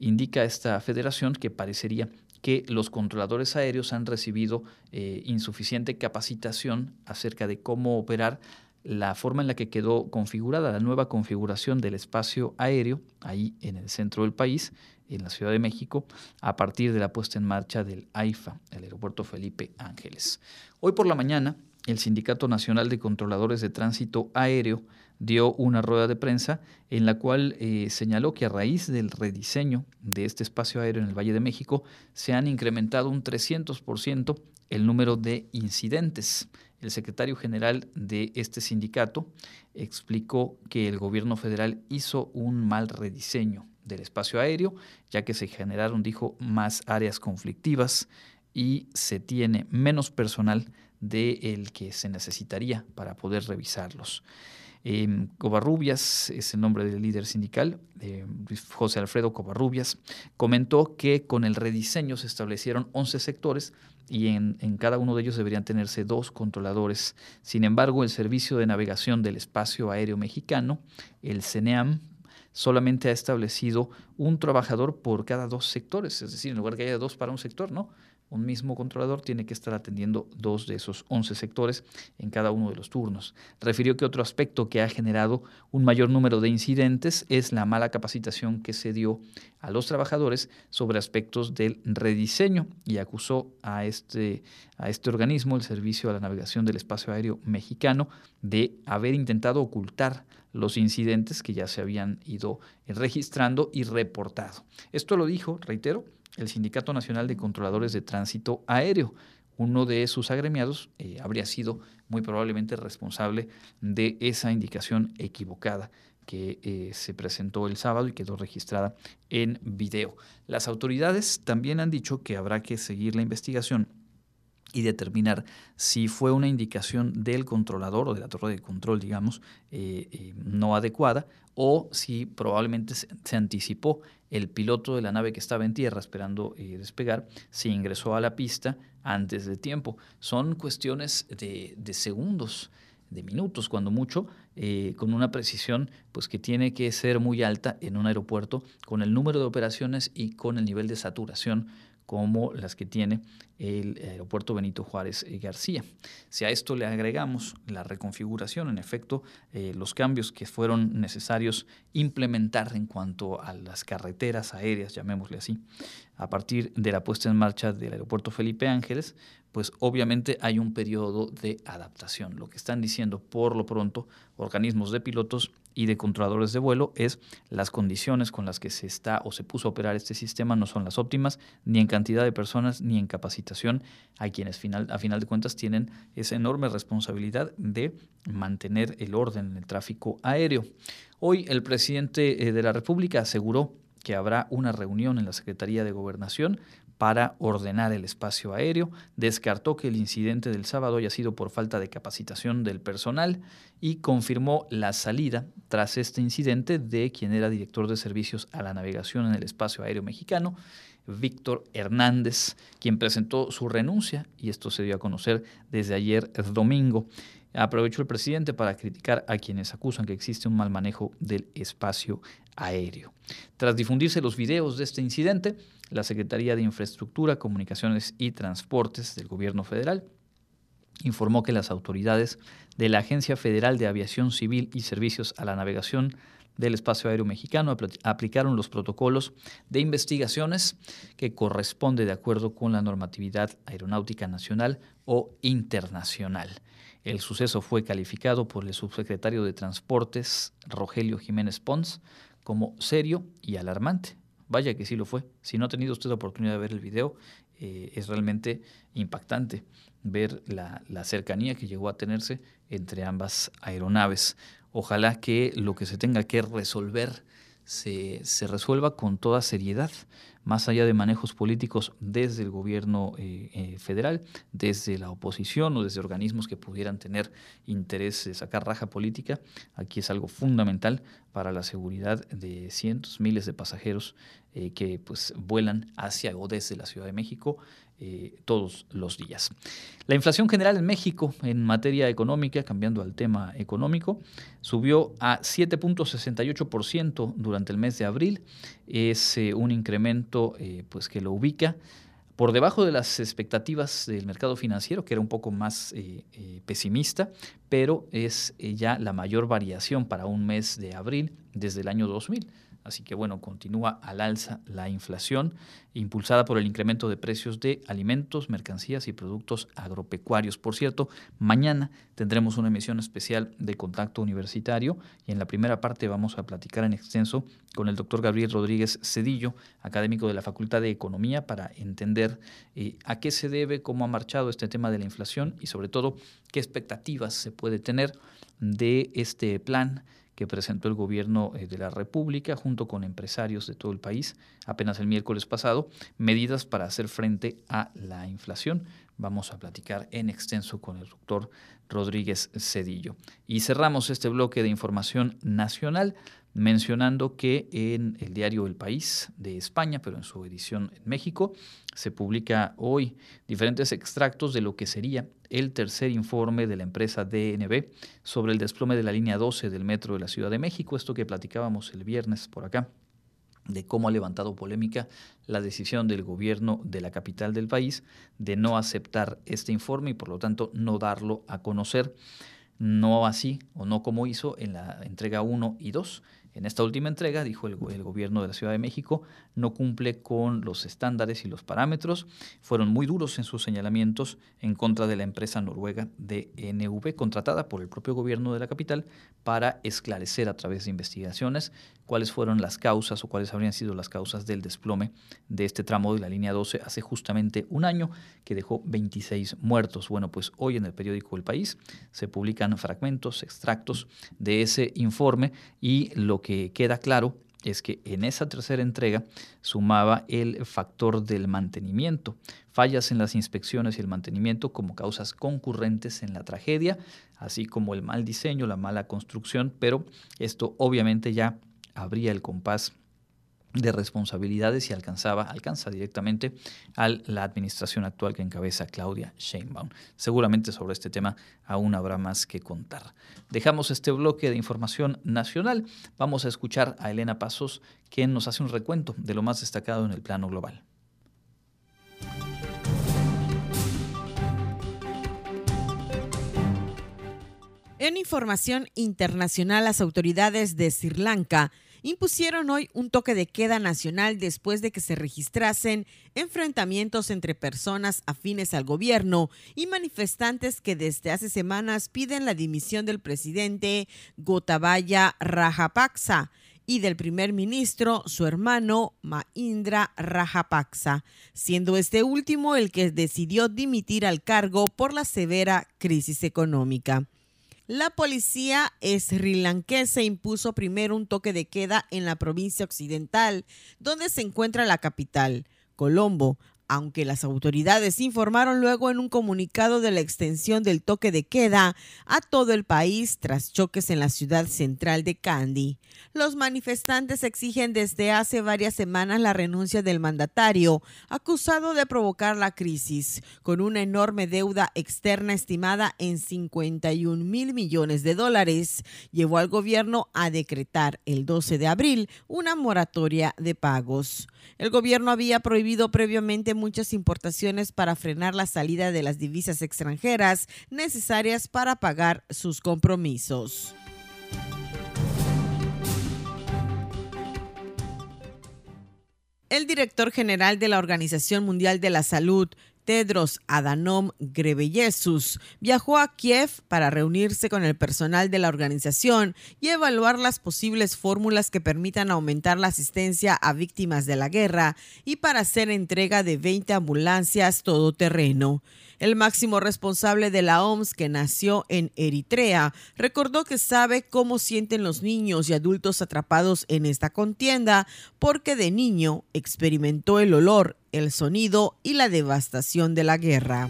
A: Indica esta federación que parecería que los controladores aéreos han recibido eh, insuficiente capacitación acerca de cómo operar la forma en la que quedó configurada la nueva configuración del espacio aéreo, ahí en el centro del país, en la Ciudad de México, a partir de la puesta en marcha del AIFA, el aeropuerto Felipe Ángeles. Hoy por la mañana, el Sindicato Nacional de Controladores de Tránsito Aéreo dio una rueda de prensa en la cual eh, señaló que a raíz del rediseño de este espacio aéreo en el Valle de México se han incrementado un 300% el número de incidentes El secretario general de este sindicato explicó que el gobierno federal hizo un mal rediseño del espacio aéreo, ya que se generaron, dijo, más áreas conflictivas y se tiene menos personal del que se necesitaría para poder revisarlos. Eh, Covarrubias es el nombre del líder sindical, eh, José Alfredo Covarrubias, comentó que con el rediseño se establecieron 11 sectores y en, cada uno de ellos deberían tenerse dos controladores. Sin embargo, el Servicio de Navegación del Espacio Aéreo Mexicano, el CENEAM, solamente ha establecido un trabajador por cada dos sectores, es decir, en lugar que haya dos para un sector, ¿no? Un mismo controlador tiene que estar atendiendo dos de esos 11 sectores en cada uno de los turnos. Refirió que otro aspecto que ha generado un mayor número de incidentes es la mala capacitación que se dio a los trabajadores sobre aspectos del rediseño y acusó a este, a este organismo, el Servicio a la Navegación del Espacio Aéreo Mexicano, de haber intentado ocultar los incidentes que ya se habían ido registrando y reportado. Esto lo dijo, reitero, el Sindicato Nacional de Controladores de Tránsito Aéreo. Uno de sus agremiados eh, habría sido muy probablemente responsable de esa indicación equivocada que eh, se presentó el sábado y quedó registrada en video. Las autoridades también han dicho que habrá que seguir la investigación y determinar si fue una indicación del controlador o de la torre de control, digamos, eh, no adecuada o si probablemente se anticipó el piloto de la nave que estaba en tierra esperando eh, despegar se ingresó a la pista antes de tiempo. Son cuestiones de, segundos, de minutos cuando mucho, eh, con una precisión pues que tiene que ser muy alta en un aeropuerto, con el número de operaciones y con el nivel de saturación como las que tiene el aeropuerto Benito Juárez eh, García. Si a esto le agregamos la reconfiguración, en efecto, eh, los cambios que fueron necesarios implementar en cuanto a las carreteras aéreas, llamémosle así, a partir de la puesta en marcha del aeropuerto Felipe Ángeles, pues obviamente hay un periodo de adaptación. Lo que están diciendo por lo pronto organismos de pilotos y de controladores de vuelo es las condiciones con las que se está o se puso a operar este sistema no son las óptimas, ni en cantidad de personas, ni en capacitación, a quienes final, a final de cuentas tienen esa enorme responsabilidad de mantener el orden en el tráfico aéreo. Hoy el presidente eh, de la República aseguró que habrá una reunión en la Secretaría de Gobernación para ordenar el espacio aéreo, descartó que el incidente del sábado haya sido por falta de capacitación del personal y confirmó la salida tras este incidente de quien era director de servicios a la navegación en el espacio aéreo mexicano, Víctor Hernández, quien presentó su renuncia y esto se dio a conocer desde ayer domingo. Aprovechó el presidente para criticar a quienes acusan que existe un mal manejo del espacio aéreo. Tras difundirse los videos de este incidente, la Secretaría de Infraestructura, Comunicaciones y Transportes del Gobierno Federal informó que las autoridades de la Agencia Federal de Aviación Civil y Servicios a la Navegación del Espacio Aéreo Mexicano aplicaron los protocolos de investigaciones que corresponde de acuerdo con la normatividad aeronáutica nacional o internacional. El suceso fue calificado por el subsecretario de Transportes, Rogelio Jiménez Pons, como serio y alarmante. Vaya que sí lo fue. Si no ha tenido usted la oportunidad de ver el video, eh, es realmente impactante ver la, cercanía que llegó a tenerse entre ambas aeronaves. Ojalá que lo que se tenga que resolver se, se resuelva con toda seriedad más allá de manejos políticos desde el gobierno eh, eh, federal, desde la oposición o desde organismos que pudieran tener interés de sacar raja política, aquí es algo fundamental para la seguridad de cientos, miles de pasajeros eh, que pues vuelan hacia o desde la Ciudad de México eh, todos los días. La inflación general en México en materia económica, cambiando al tema económico, subió a 7.68% durante el mes de abril. Es eh, un incremento pues que lo ubica por debajo de las expectativas del mercado financiero, que era un poco más pesimista, pero es ya la mayor variación para un mes de abril desde el año 2000. Así que bueno, continúa al alza la inflación, impulsada por el incremento de precios de alimentos, mercancías y productos agropecuarios. Por cierto, mañana tendremos una emisión especial de Contacto Universitario y en la primera parte vamos a platicar en extenso con el doctor Gabriel Rodríguez Cedillo, académico de la Facultad de Economía, para entender eh, a qué se debe, cómo ha marchado este tema de la inflación y sobre todo qué expectativas se puede tener de este plan que presentó el gobierno eh, de la República junto con empresarios de todo el país apenas el miércoles pasado, medidas para hacer frente a la inflación. Vamos a platicar en extenso con el doctor Rodríguez Cedillo. Y cerramos este bloque de información nacional mencionando que en el diario El País de España, pero en su edición en México, se publica hoy diferentes extractos de lo que sería el tercer informe de la empresa DNB sobre el desplome de la línea 12 del metro de la Ciudad de México, esto que platicábamos el viernes por acá de cómo ha levantado polémica la decisión del gobierno de la capital del país de no aceptar este informe y por lo tanto no darlo a conocer, no así o no como hizo en la entrega 1 y 2 en esta última entrega, dijo el, gobierno de la Ciudad de México, no cumple con los estándares y los parámetros. Fueron muy duros en sus señalamientos en contra de la empresa noruega DNV, contratada por el propio gobierno de la capital para esclarecer a través de investigaciones cuáles fueron las causas o cuáles habrían sido las causas del desplome de este tramo de la línea 12 hace justamente un año que dejó 26 muertos. Bueno, pues hoy en el periódico El País se publican fragmentos, extractos de ese informe y lo que queda claro es que en esa tercera entrega sumaba el factor del mantenimiento, fallas en las inspecciones y el mantenimiento como causas concurrentes en la tragedia, así como el mal diseño, la mala construcción, pero esto obviamente ya abría el compás de responsabilidades y alcanzaba, alcanza directamente a la administración actual que encabeza Claudia Sheinbaum. Seguramente sobre este tema aún habrá más que contar. Dejamos este bloque de información nacional. Vamos a escuchar a Elena Pasos, quien nos hace un recuento de lo más destacado en el plano global.
L: En información internacional, las autoridades de Sri Lanka impusieron hoy un toque de queda nacional después de que se registrasen enfrentamientos entre personas afines al gobierno y manifestantes que desde hace semanas piden la dimisión del presidente Gotabaya Rajapaksa y del primer ministro, su hermano Mahindra Rajapaksa, siendo este último el que decidió dimitir al cargo por la severa crisis económica. La policía sri se impuso primero un toque de queda en la provincia occidental, donde se encuentra la capital, Colombo, aunque las autoridades informaron luego en un comunicado de la extensión del toque de queda a todo el país tras choques en la ciudad central de Kandy. Los manifestantes exigen desde hace varias semanas la renuncia del mandatario, acusado de provocar la crisis, con una enorme deuda externa estimada en 51 mil millones de dólares. Llevó al gobierno a decretar el 12 de abril una moratoria de pagos. El gobierno había prohibido previamente muchas importaciones para frenar la salida de las divisas extranjeras necesarias para pagar sus compromisos. El director general de la Organización Mundial de la Salud, Tedros Adhanom Ghebreyesus viajó a Kiev para reunirse con el personal de la organización y evaluar las posibles fórmulas que permitan aumentar la asistencia a víctimas de la guerra y para hacer entrega de 20 ambulancias todoterreno. El máximo responsable de la OMS, que nació en Eritrea, recordó que sabe cómo sienten los niños y adultos atrapados en esta contienda porque de niño experimentó el olor, el sonido y la devastación de la guerra.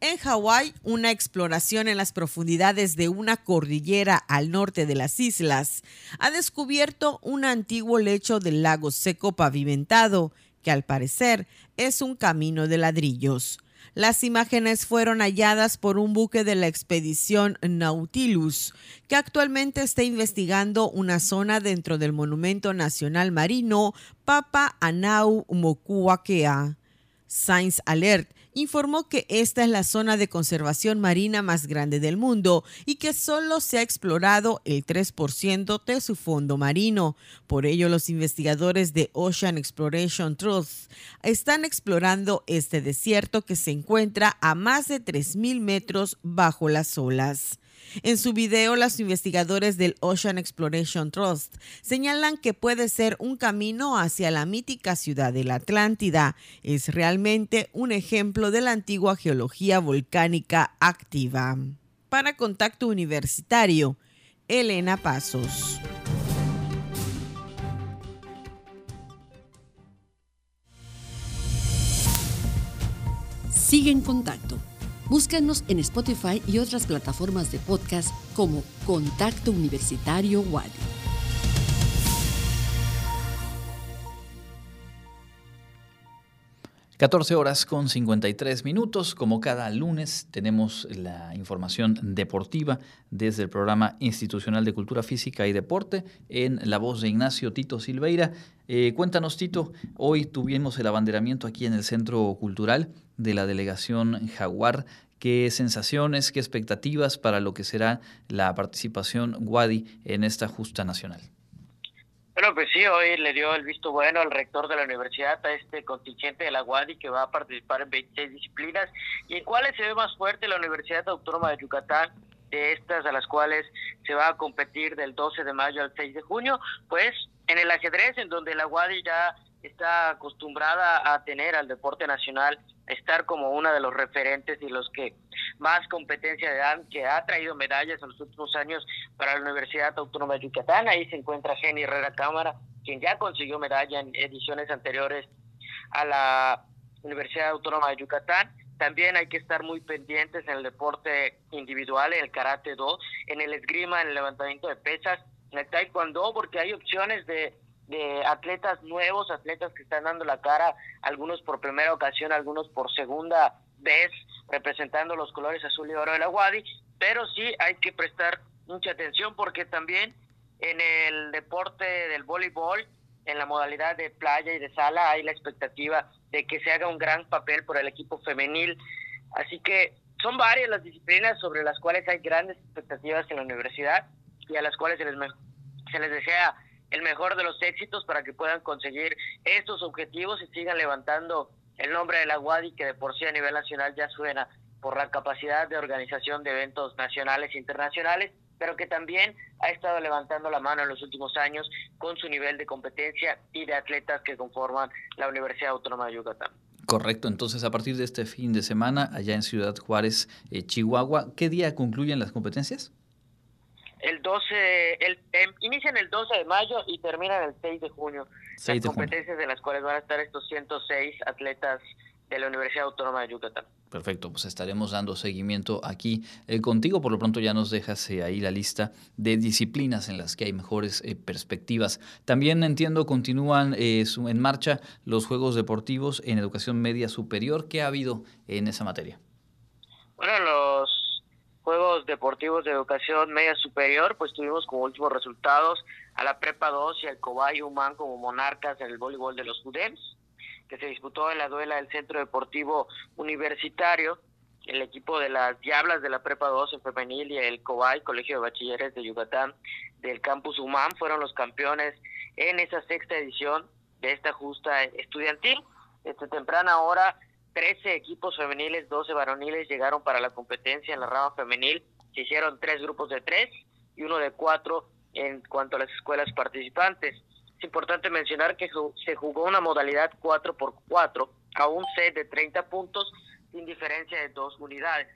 L: En Hawái, una exploración en las profundidades de una cordillera al norte de las islas ha descubierto un antiguo lecho del lago seco pavimentado, que al parecer es un camino de ladrillos. Las imágenes fueron halladas por un buque de la expedición Nautilus, que actualmente está investigando una zona dentro del Monumento Nacional Marino Papa Anau Mokuakea. Science Alert informó que esta es la zona de conservación marina más grande del mundo y que solo se ha explorado el 3% de su fondo marino. Por ello, los investigadores de Ocean Exploration Trust están explorando este desierto que se encuentra a más de 3.000 metros bajo las olas. En su video, los investigadores del Ocean Exploration Trust señalan que puede ser un camino hacia la mítica ciudad de la Atlántida. Es realmente un ejemplo de la antigua geología volcánica activa. Para Contacto Universitario, Elena Pasos.
M: Sigue en contacto Búscanos en Spotify y otras plataformas de podcast como Contacto Universitario Wadi.
A: ...14 horas con 53 minutos... ...como cada lunes tenemos la información deportiva... ...desde el programa institucional de Cultura Física y Deporte... ...en la voz de Ignacio Tito Silveira... Eh, cuéntanos Tito, hoy tuvimos el abanderamiento aquí en el Centro Cultural de la delegación Jaguar. ¿Qué sensaciones, qué expectativas para lo que será la participación Wadi en esta justa nacional?
N: Bueno, pues sí, hoy le dio el visto bueno al rector de la universidad a este contingente de la Wadi que va a participar en 26 disciplinas y en cuáles se ve más fuerte la Universidad Autónoma de Yucatán de estas a las cuales se va a competir del 12 de mayo al 6 de junio, pues en el ajedrez, en donde la Wadi ya está acostumbrada a tener al deporte nacional, estar como una de los referentes y los que más competencia dan, que ha traído medallas en los últimos años para la Universidad Autónoma de Yucatán. Ahí se encuentra Jenny Herrera Cámara, quien ya consiguió medalla en ediciones anteriores a la Universidad Autónoma de Yucatán. También hay que estar muy pendientes en el deporte individual, en el karate 2, en el esgrima, en el levantamiento de pesas, en el taekwondo, porque hay opciones de de atletas nuevos, atletas que están dando la cara, algunos por primera ocasión, algunos por segunda vez, representando los colores azul y oro de la Wadi, pero sí hay que prestar mucha atención porque también en el deporte del voleibol, en la modalidad de playa y de sala, hay la expectativa de que se haga un gran papel por el equipo femenil. Así que son varias las disciplinas sobre las cuales hay grandes expectativas en la universidad y a las cuales se les, se les desea el mejor de los éxitos para que puedan conseguir estos objetivos y sigan levantando el nombre de la UADI que de por sí a nivel nacional ya suena por la capacidad de organización de eventos nacionales e internacionales, pero que también ha estado levantando la mano en los últimos años con su nivel de competencia y de atletas que conforman la Universidad Autónoma de Yucatán.
A: Correcto, entonces a partir de este fin de semana, allá en Ciudad Juárez, eh, Chihuahua, ¿qué día concluyen las competencias?
N: El 12, el, em, inician el 12 de mayo y terminan el 6 de junio. las competencias de las cuales van a estar estos 106 atletas de la Universidad Autónoma de Yucatán.
A: Perfecto, pues estaremos dando seguimiento aquí eh, contigo. Por lo pronto ya nos dejas eh, ahí la lista de disciplinas en las que hay mejores eh, perspectivas. También entiendo continúan en marcha los Juegos Deportivos en Educación Media Superior. ¿Qué ha habido en esa materia?
N: Bueno, los Juegos Deportivos de Educación Media Superior, pues tuvimos como últimos resultados a la Prepa 2 y al Cobay Humán como monarcas en el voleibol de los UDEMS, que se disputó en la duela del Centro Deportivo Universitario. El equipo de las Diablas de la Prepa 2 en femenil y el Cobay, Colegio de Bachilleres de Yucatán del Campus Humán, fueron los campeones en esa sexta edición de esta justa estudiantil. Desde temprana hora 13 equipos femeniles, 12 varoniles llegaron para la competencia en la rama femenil. Se hicieron tres grupos de tres y uno de cuatro en cuanto a las escuelas participantes. Es importante mencionar que se jugó una modalidad 4 por 4 a un set de 30 puntos sin diferencia de dos unidades.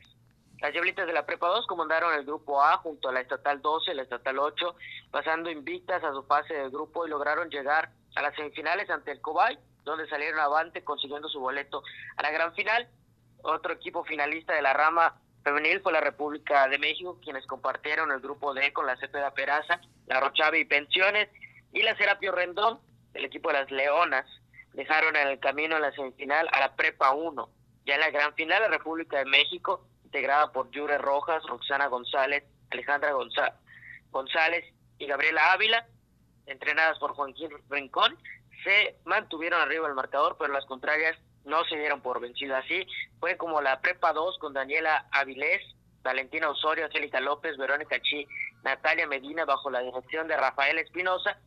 N: Las Diablitas de la Prepa 2 comandaron el grupo A junto a la Estatal 12 y la Estatal 8, pasando invictas a su fase de grupo y lograron llegar a las semifinales ante el Cobay donde salieron avante consiguiendo su boleto a la gran final. Otro equipo finalista de la rama femenil fue la República de México, quienes compartieron el grupo D con la Cepeda Peraza, la Rochave y Pensiones, y la Serapio Rendón, el equipo de las Leonas, dejaron en el camino en la semifinal a la Prepa 1. Ya en la gran final, la República de México, integrada por Yure Rojas, Roxana González, Alejandra González y Gabriela Ávila, entrenadas por Joaquín Rincón, se mantuvieron arriba el marcador, pero las contrarias no se dieron por vencido así. Fue como la Prepa 2 con Daniela Avilés, Valentina Osorio, Angélica López, Verónica Chi, Natalia Medina bajo la dirección de Rafael Espinosa.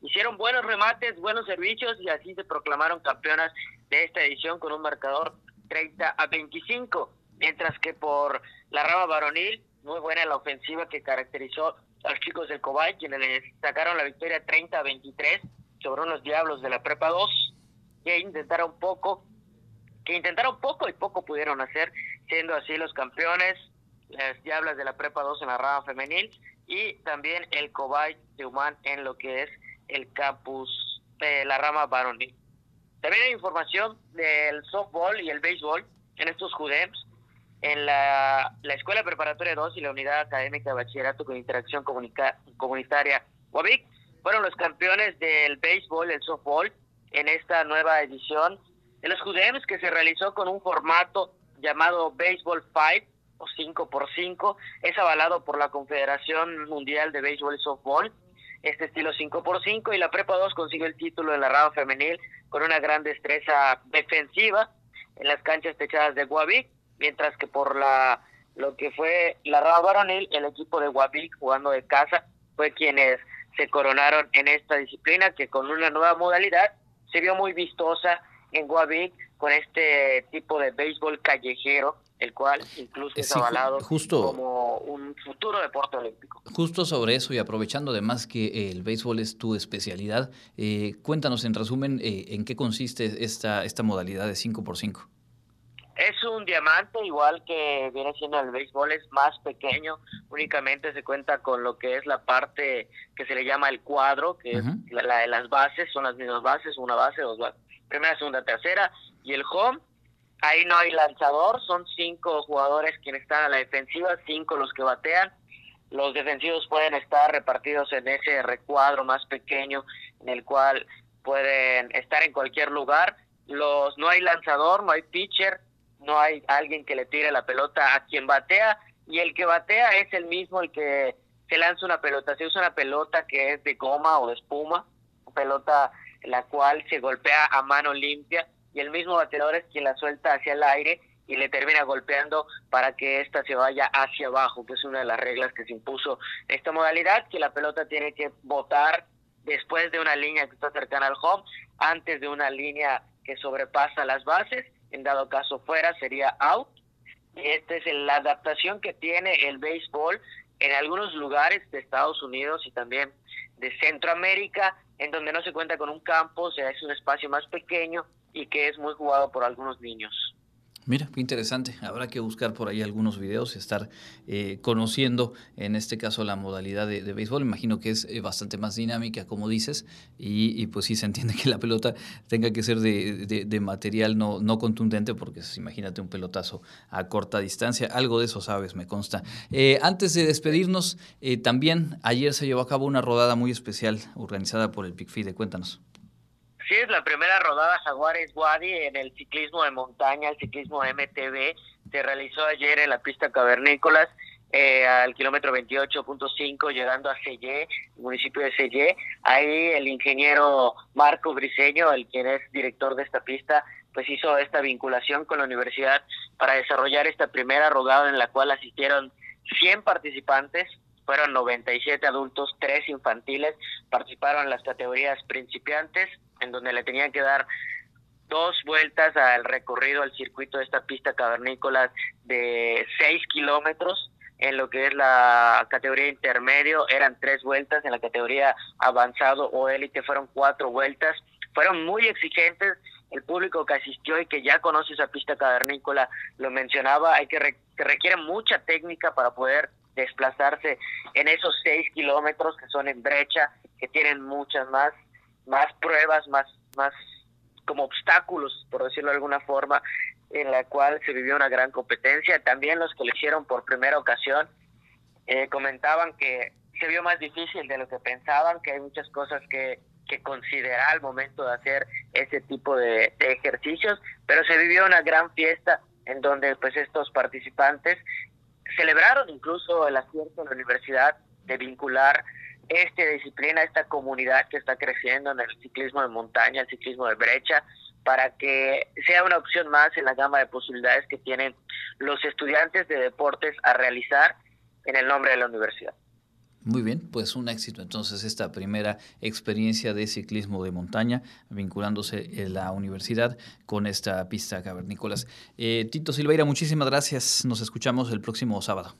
N: Hicieron buenos remates, buenos servicios y así se proclamaron campeonas de esta edición con un marcador 30 a 25. Mientras que por la rama varonil, muy buena la ofensiva que caracterizó a los chicos del Cobay, quienes les sacaron la victoria 30 a 23 sobre unos diablos de la Prepa 2, que intentaron poco, que intentaron poco y poco pudieron hacer, siendo así los campeones, las diablas de la Prepa 2 en la rama femenil y también el Cobay de Humán en lo que es el campus de la rama varonil. También hay información del softball y el béisbol en estos JUDEMS. En la, Escuela Preparatoria 2 y la Unidad Académica de Bachillerato con Interacción Comunitaria UABIC fueron los campeones del béisbol, el softball, en esta nueva edición. De los JUDEMS que se realizó con un formato llamado Baseball 5 o 5 por 5 Es avalado por la Confederación Mundial de Béisbol y Softball este estilo 5 por 5 y la Prepa 2 consiguió el título en la rama femenil con una gran destreza defensiva en las canchas techadas de Guavic, mientras que por la lo que fue la rama varonil, el equipo de Guavic jugando de casa fue quienes se coronaron en esta disciplina que con una nueva modalidad se vio muy vistosa en Guavic con este tipo de béisbol callejero el cual incluso es avalado como un futuro deporte olímpico.
A: Justo sobre eso y aprovechando además que el béisbol es tu especialidad, eh, cuéntanos en resumen eh, en qué consiste esta, esta modalidad de 5 por 5
N: Es un diamante, igual que viene siendo el béisbol, es más pequeño, únicamente se cuenta con lo que es la parte que se le llama el cuadro, que es la, de las bases, son las mismas bases, una base, dos bases, primera, segunda, tercera, y el home Ahí no hay lanzador, son cinco jugadores quienes están a la defensiva, cinco los que batean. Los defensivos pueden estar repartidos en ese recuadro más pequeño en el cual pueden estar en cualquier lugar. Los no hay lanzador, no hay pitcher, no hay alguien que le tire la pelota a quien batea y el que batea es el mismo el que se lanza una pelota. Se usa una pelota que es de goma o de espuma, pelota la cual se golpea a mano limpia y el mismo bateador es quien la suelta hacia el aire y le termina golpeando para que ésta se vaya hacia abajo, que es una de las reglas que se impuso esta modalidad, que la pelota tiene que botar después de una línea que está cercana al home, antes de una línea que sobrepasa las bases, en dado caso fuera sería out. Esta es la adaptación que tiene el béisbol en algunos lugares de Estados Unidos y también de Centroamérica, en donde no se cuenta con un campo, o sea, es un espacio más pequeño y que es muy jugado por algunos niños.
A: Mira, qué interesante. Habrá que buscar por ahí algunos videos y estar eh, conociendo, en este caso, la modalidad de, béisbol. Imagino que es eh, bastante más dinámica, como dices, y, pues sí se entiende que la pelota tenga que ser de, material no, no contundente, porque imagínate un pelotazo a corta distancia. Algo de eso sabes, me consta. Eh, antes de despedirnos, también ayer se llevó a cabo una rodada muy especial organizada por el PICFIDE. Cuéntanos.
N: Sí, es la primera rodada Jaguares Wadi en el ciclismo de montaña, el ciclismo MTB. Se realizó ayer en la pista Cavernícolas. Eh, al kilómetro 28.5 llegando a Selle, el municipio de Selle. Ahí el ingeniero Marco Briseño, el quien es director de esta pista, pues hizo esta vinculación con la universidad para desarrollar esta primera rodada en la cual asistieron 100 participantes, fueron 97 adultos, 3 infantiles, participaron en las categorías principiantes, en donde le tenían que dar dos vueltas al recorrido al circuito de esta pista cavernícola de seis kilómetros. En lo que es la categoría intermedio eran tres vueltas, en la categoría avanzado o élite fueron cuatro vueltas. Fueron muy exigentes, el público que asistió y que ya conoce esa pista cavernícola lo mencionaba, hay que, que requiere mucha técnica para poder desplazarse en esos seis kilómetros que son en brecha, que tienen muchas más más pruebas, más, más como obstáculos, por decirlo de alguna forma, en la cual se vivió una gran competencia. También los que lo hicieron por primera ocasión eh, comentaban que se vio más difícil de lo que pensaban, que hay muchas cosas que, que considerar al momento de hacer ese tipo de, de ejercicios, pero se vivió una gran fiesta en donde pues estos participantes celebraron incluso el acierto en la universidad de vincular esta disciplina, esta comunidad que está creciendo en el ciclismo de montaña, el ciclismo de brecha, para que sea una opción más en la gama de posibilidades que tienen los estudiantes de deportes a realizar en el nombre de la universidad.
A: Muy bien, pues un éxito entonces esta primera experiencia de ciclismo de montaña vinculándose la universidad con esta pista cavernícolas. Eh, Tito Silveira, muchísimas gracias. Nos escuchamos el próximo sábado.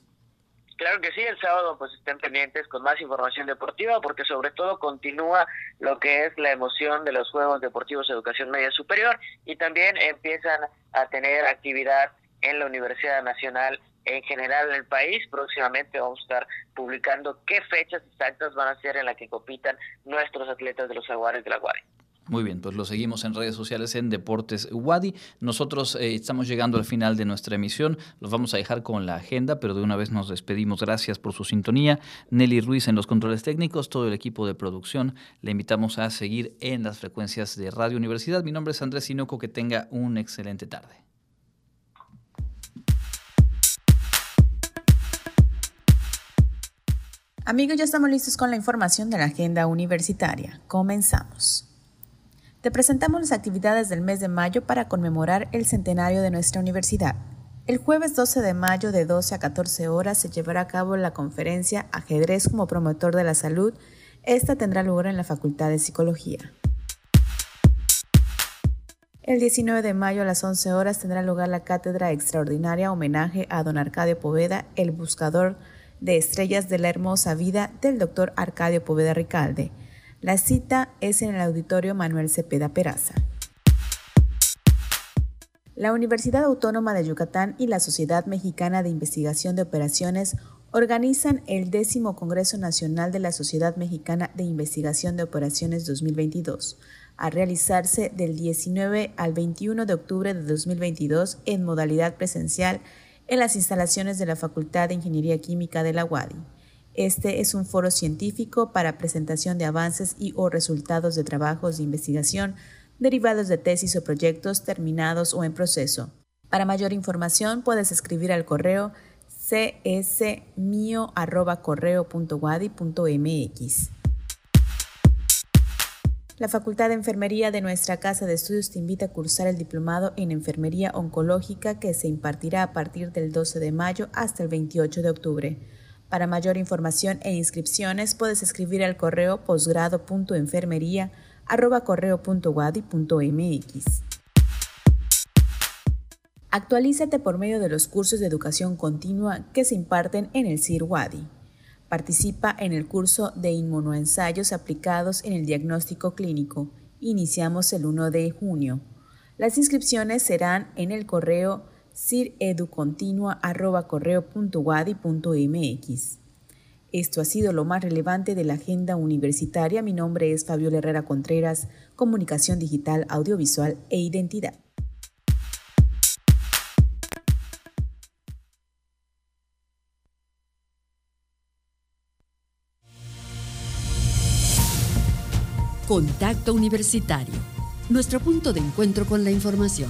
N: Claro que sí, el sábado pues estén pendientes con más información deportiva porque sobre todo continúa lo que es la emoción de los Juegos Deportivos de Educación Media Superior y también empiezan a tener actividad en la Universidad Nacional en general en el país. Próximamente vamos a estar publicando qué fechas exactas van a ser en las que compitan nuestros atletas de los Aguares de la Guardia.
A: Muy bien, pues lo seguimos en redes sociales en Deportes Wadi. Nosotros eh, estamos llegando al final de nuestra emisión. Los vamos a dejar con la agenda, pero de una vez nos despedimos. Gracias por su sintonía. Nelly Ruiz en los controles técnicos, todo el equipo de producción. Le invitamos a seguir en las frecuencias de Radio Universidad. Mi nombre es Andrés Sinoco. Que tenga una excelente tarde.
O: Amigos, ya estamos listos con la información de la agenda universitaria. Comenzamos. Te presentamos las actividades del mes de mayo para conmemorar el centenario de nuestra universidad. El jueves 12 de mayo de 12 a 14 horas se llevará a cabo la conferencia Ajedrez como promotor de la salud. Esta tendrá lugar en la Facultad de Psicología. El 19 de mayo a las 11 horas tendrá lugar la cátedra extraordinaria homenaje a don Arcadio Poveda, el buscador de estrellas de la hermosa vida del doctor Arcadio Poveda Ricalde. La cita es en el Auditorio Manuel Cepeda Peraza. La Universidad Autónoma de Yucatán y la Sociedad Mexicana de Investigación de Operaciones organizan el décimo Congreso Nacional de la Sociedad Mexicana de Investigación de Operaciones 2022, a realizarse del 19 al 21 de octubre de 2022 en modalidad presencial en las instalaciones de la Facultad de Ingeniería Química de la UADI. Este es un foro científico para presentación de avances y o resultados de trabajos de investigación derivados de tesis o proyectos terminados o en proceso. Para mayor información puedes escribir al correo csmio.correo.wadi.mx. La Facultad de Enfermería de nuestra Casa de Estudios te invita a cursar el diplomado en Enfermería Oncológica que se impartirá a partir del 12 de mayo hasta el 28 de octubre. Para mayor información e inscripciones puedes escribir al correo posgrado.enfermería@correo.wadi.mx. Actualízate por medio de los cursos de educación continua que se imparten en el CIR Wadi. Participa en el curso de inmunoensayos aplicados en el diagnóstico clínico. Iniciamos el 1 de junio. Las inscripciones serán en el correo cireducontinua.correo.wadi.mx. Esto ha sido lo más relevante de la agenda universitaria. Mi nombre es Fabiola Herrera Contreras, Comunicación Digital, Audiovisual e Identidad.
M: Contacto Universitario, nuestro punto de encuentro con la información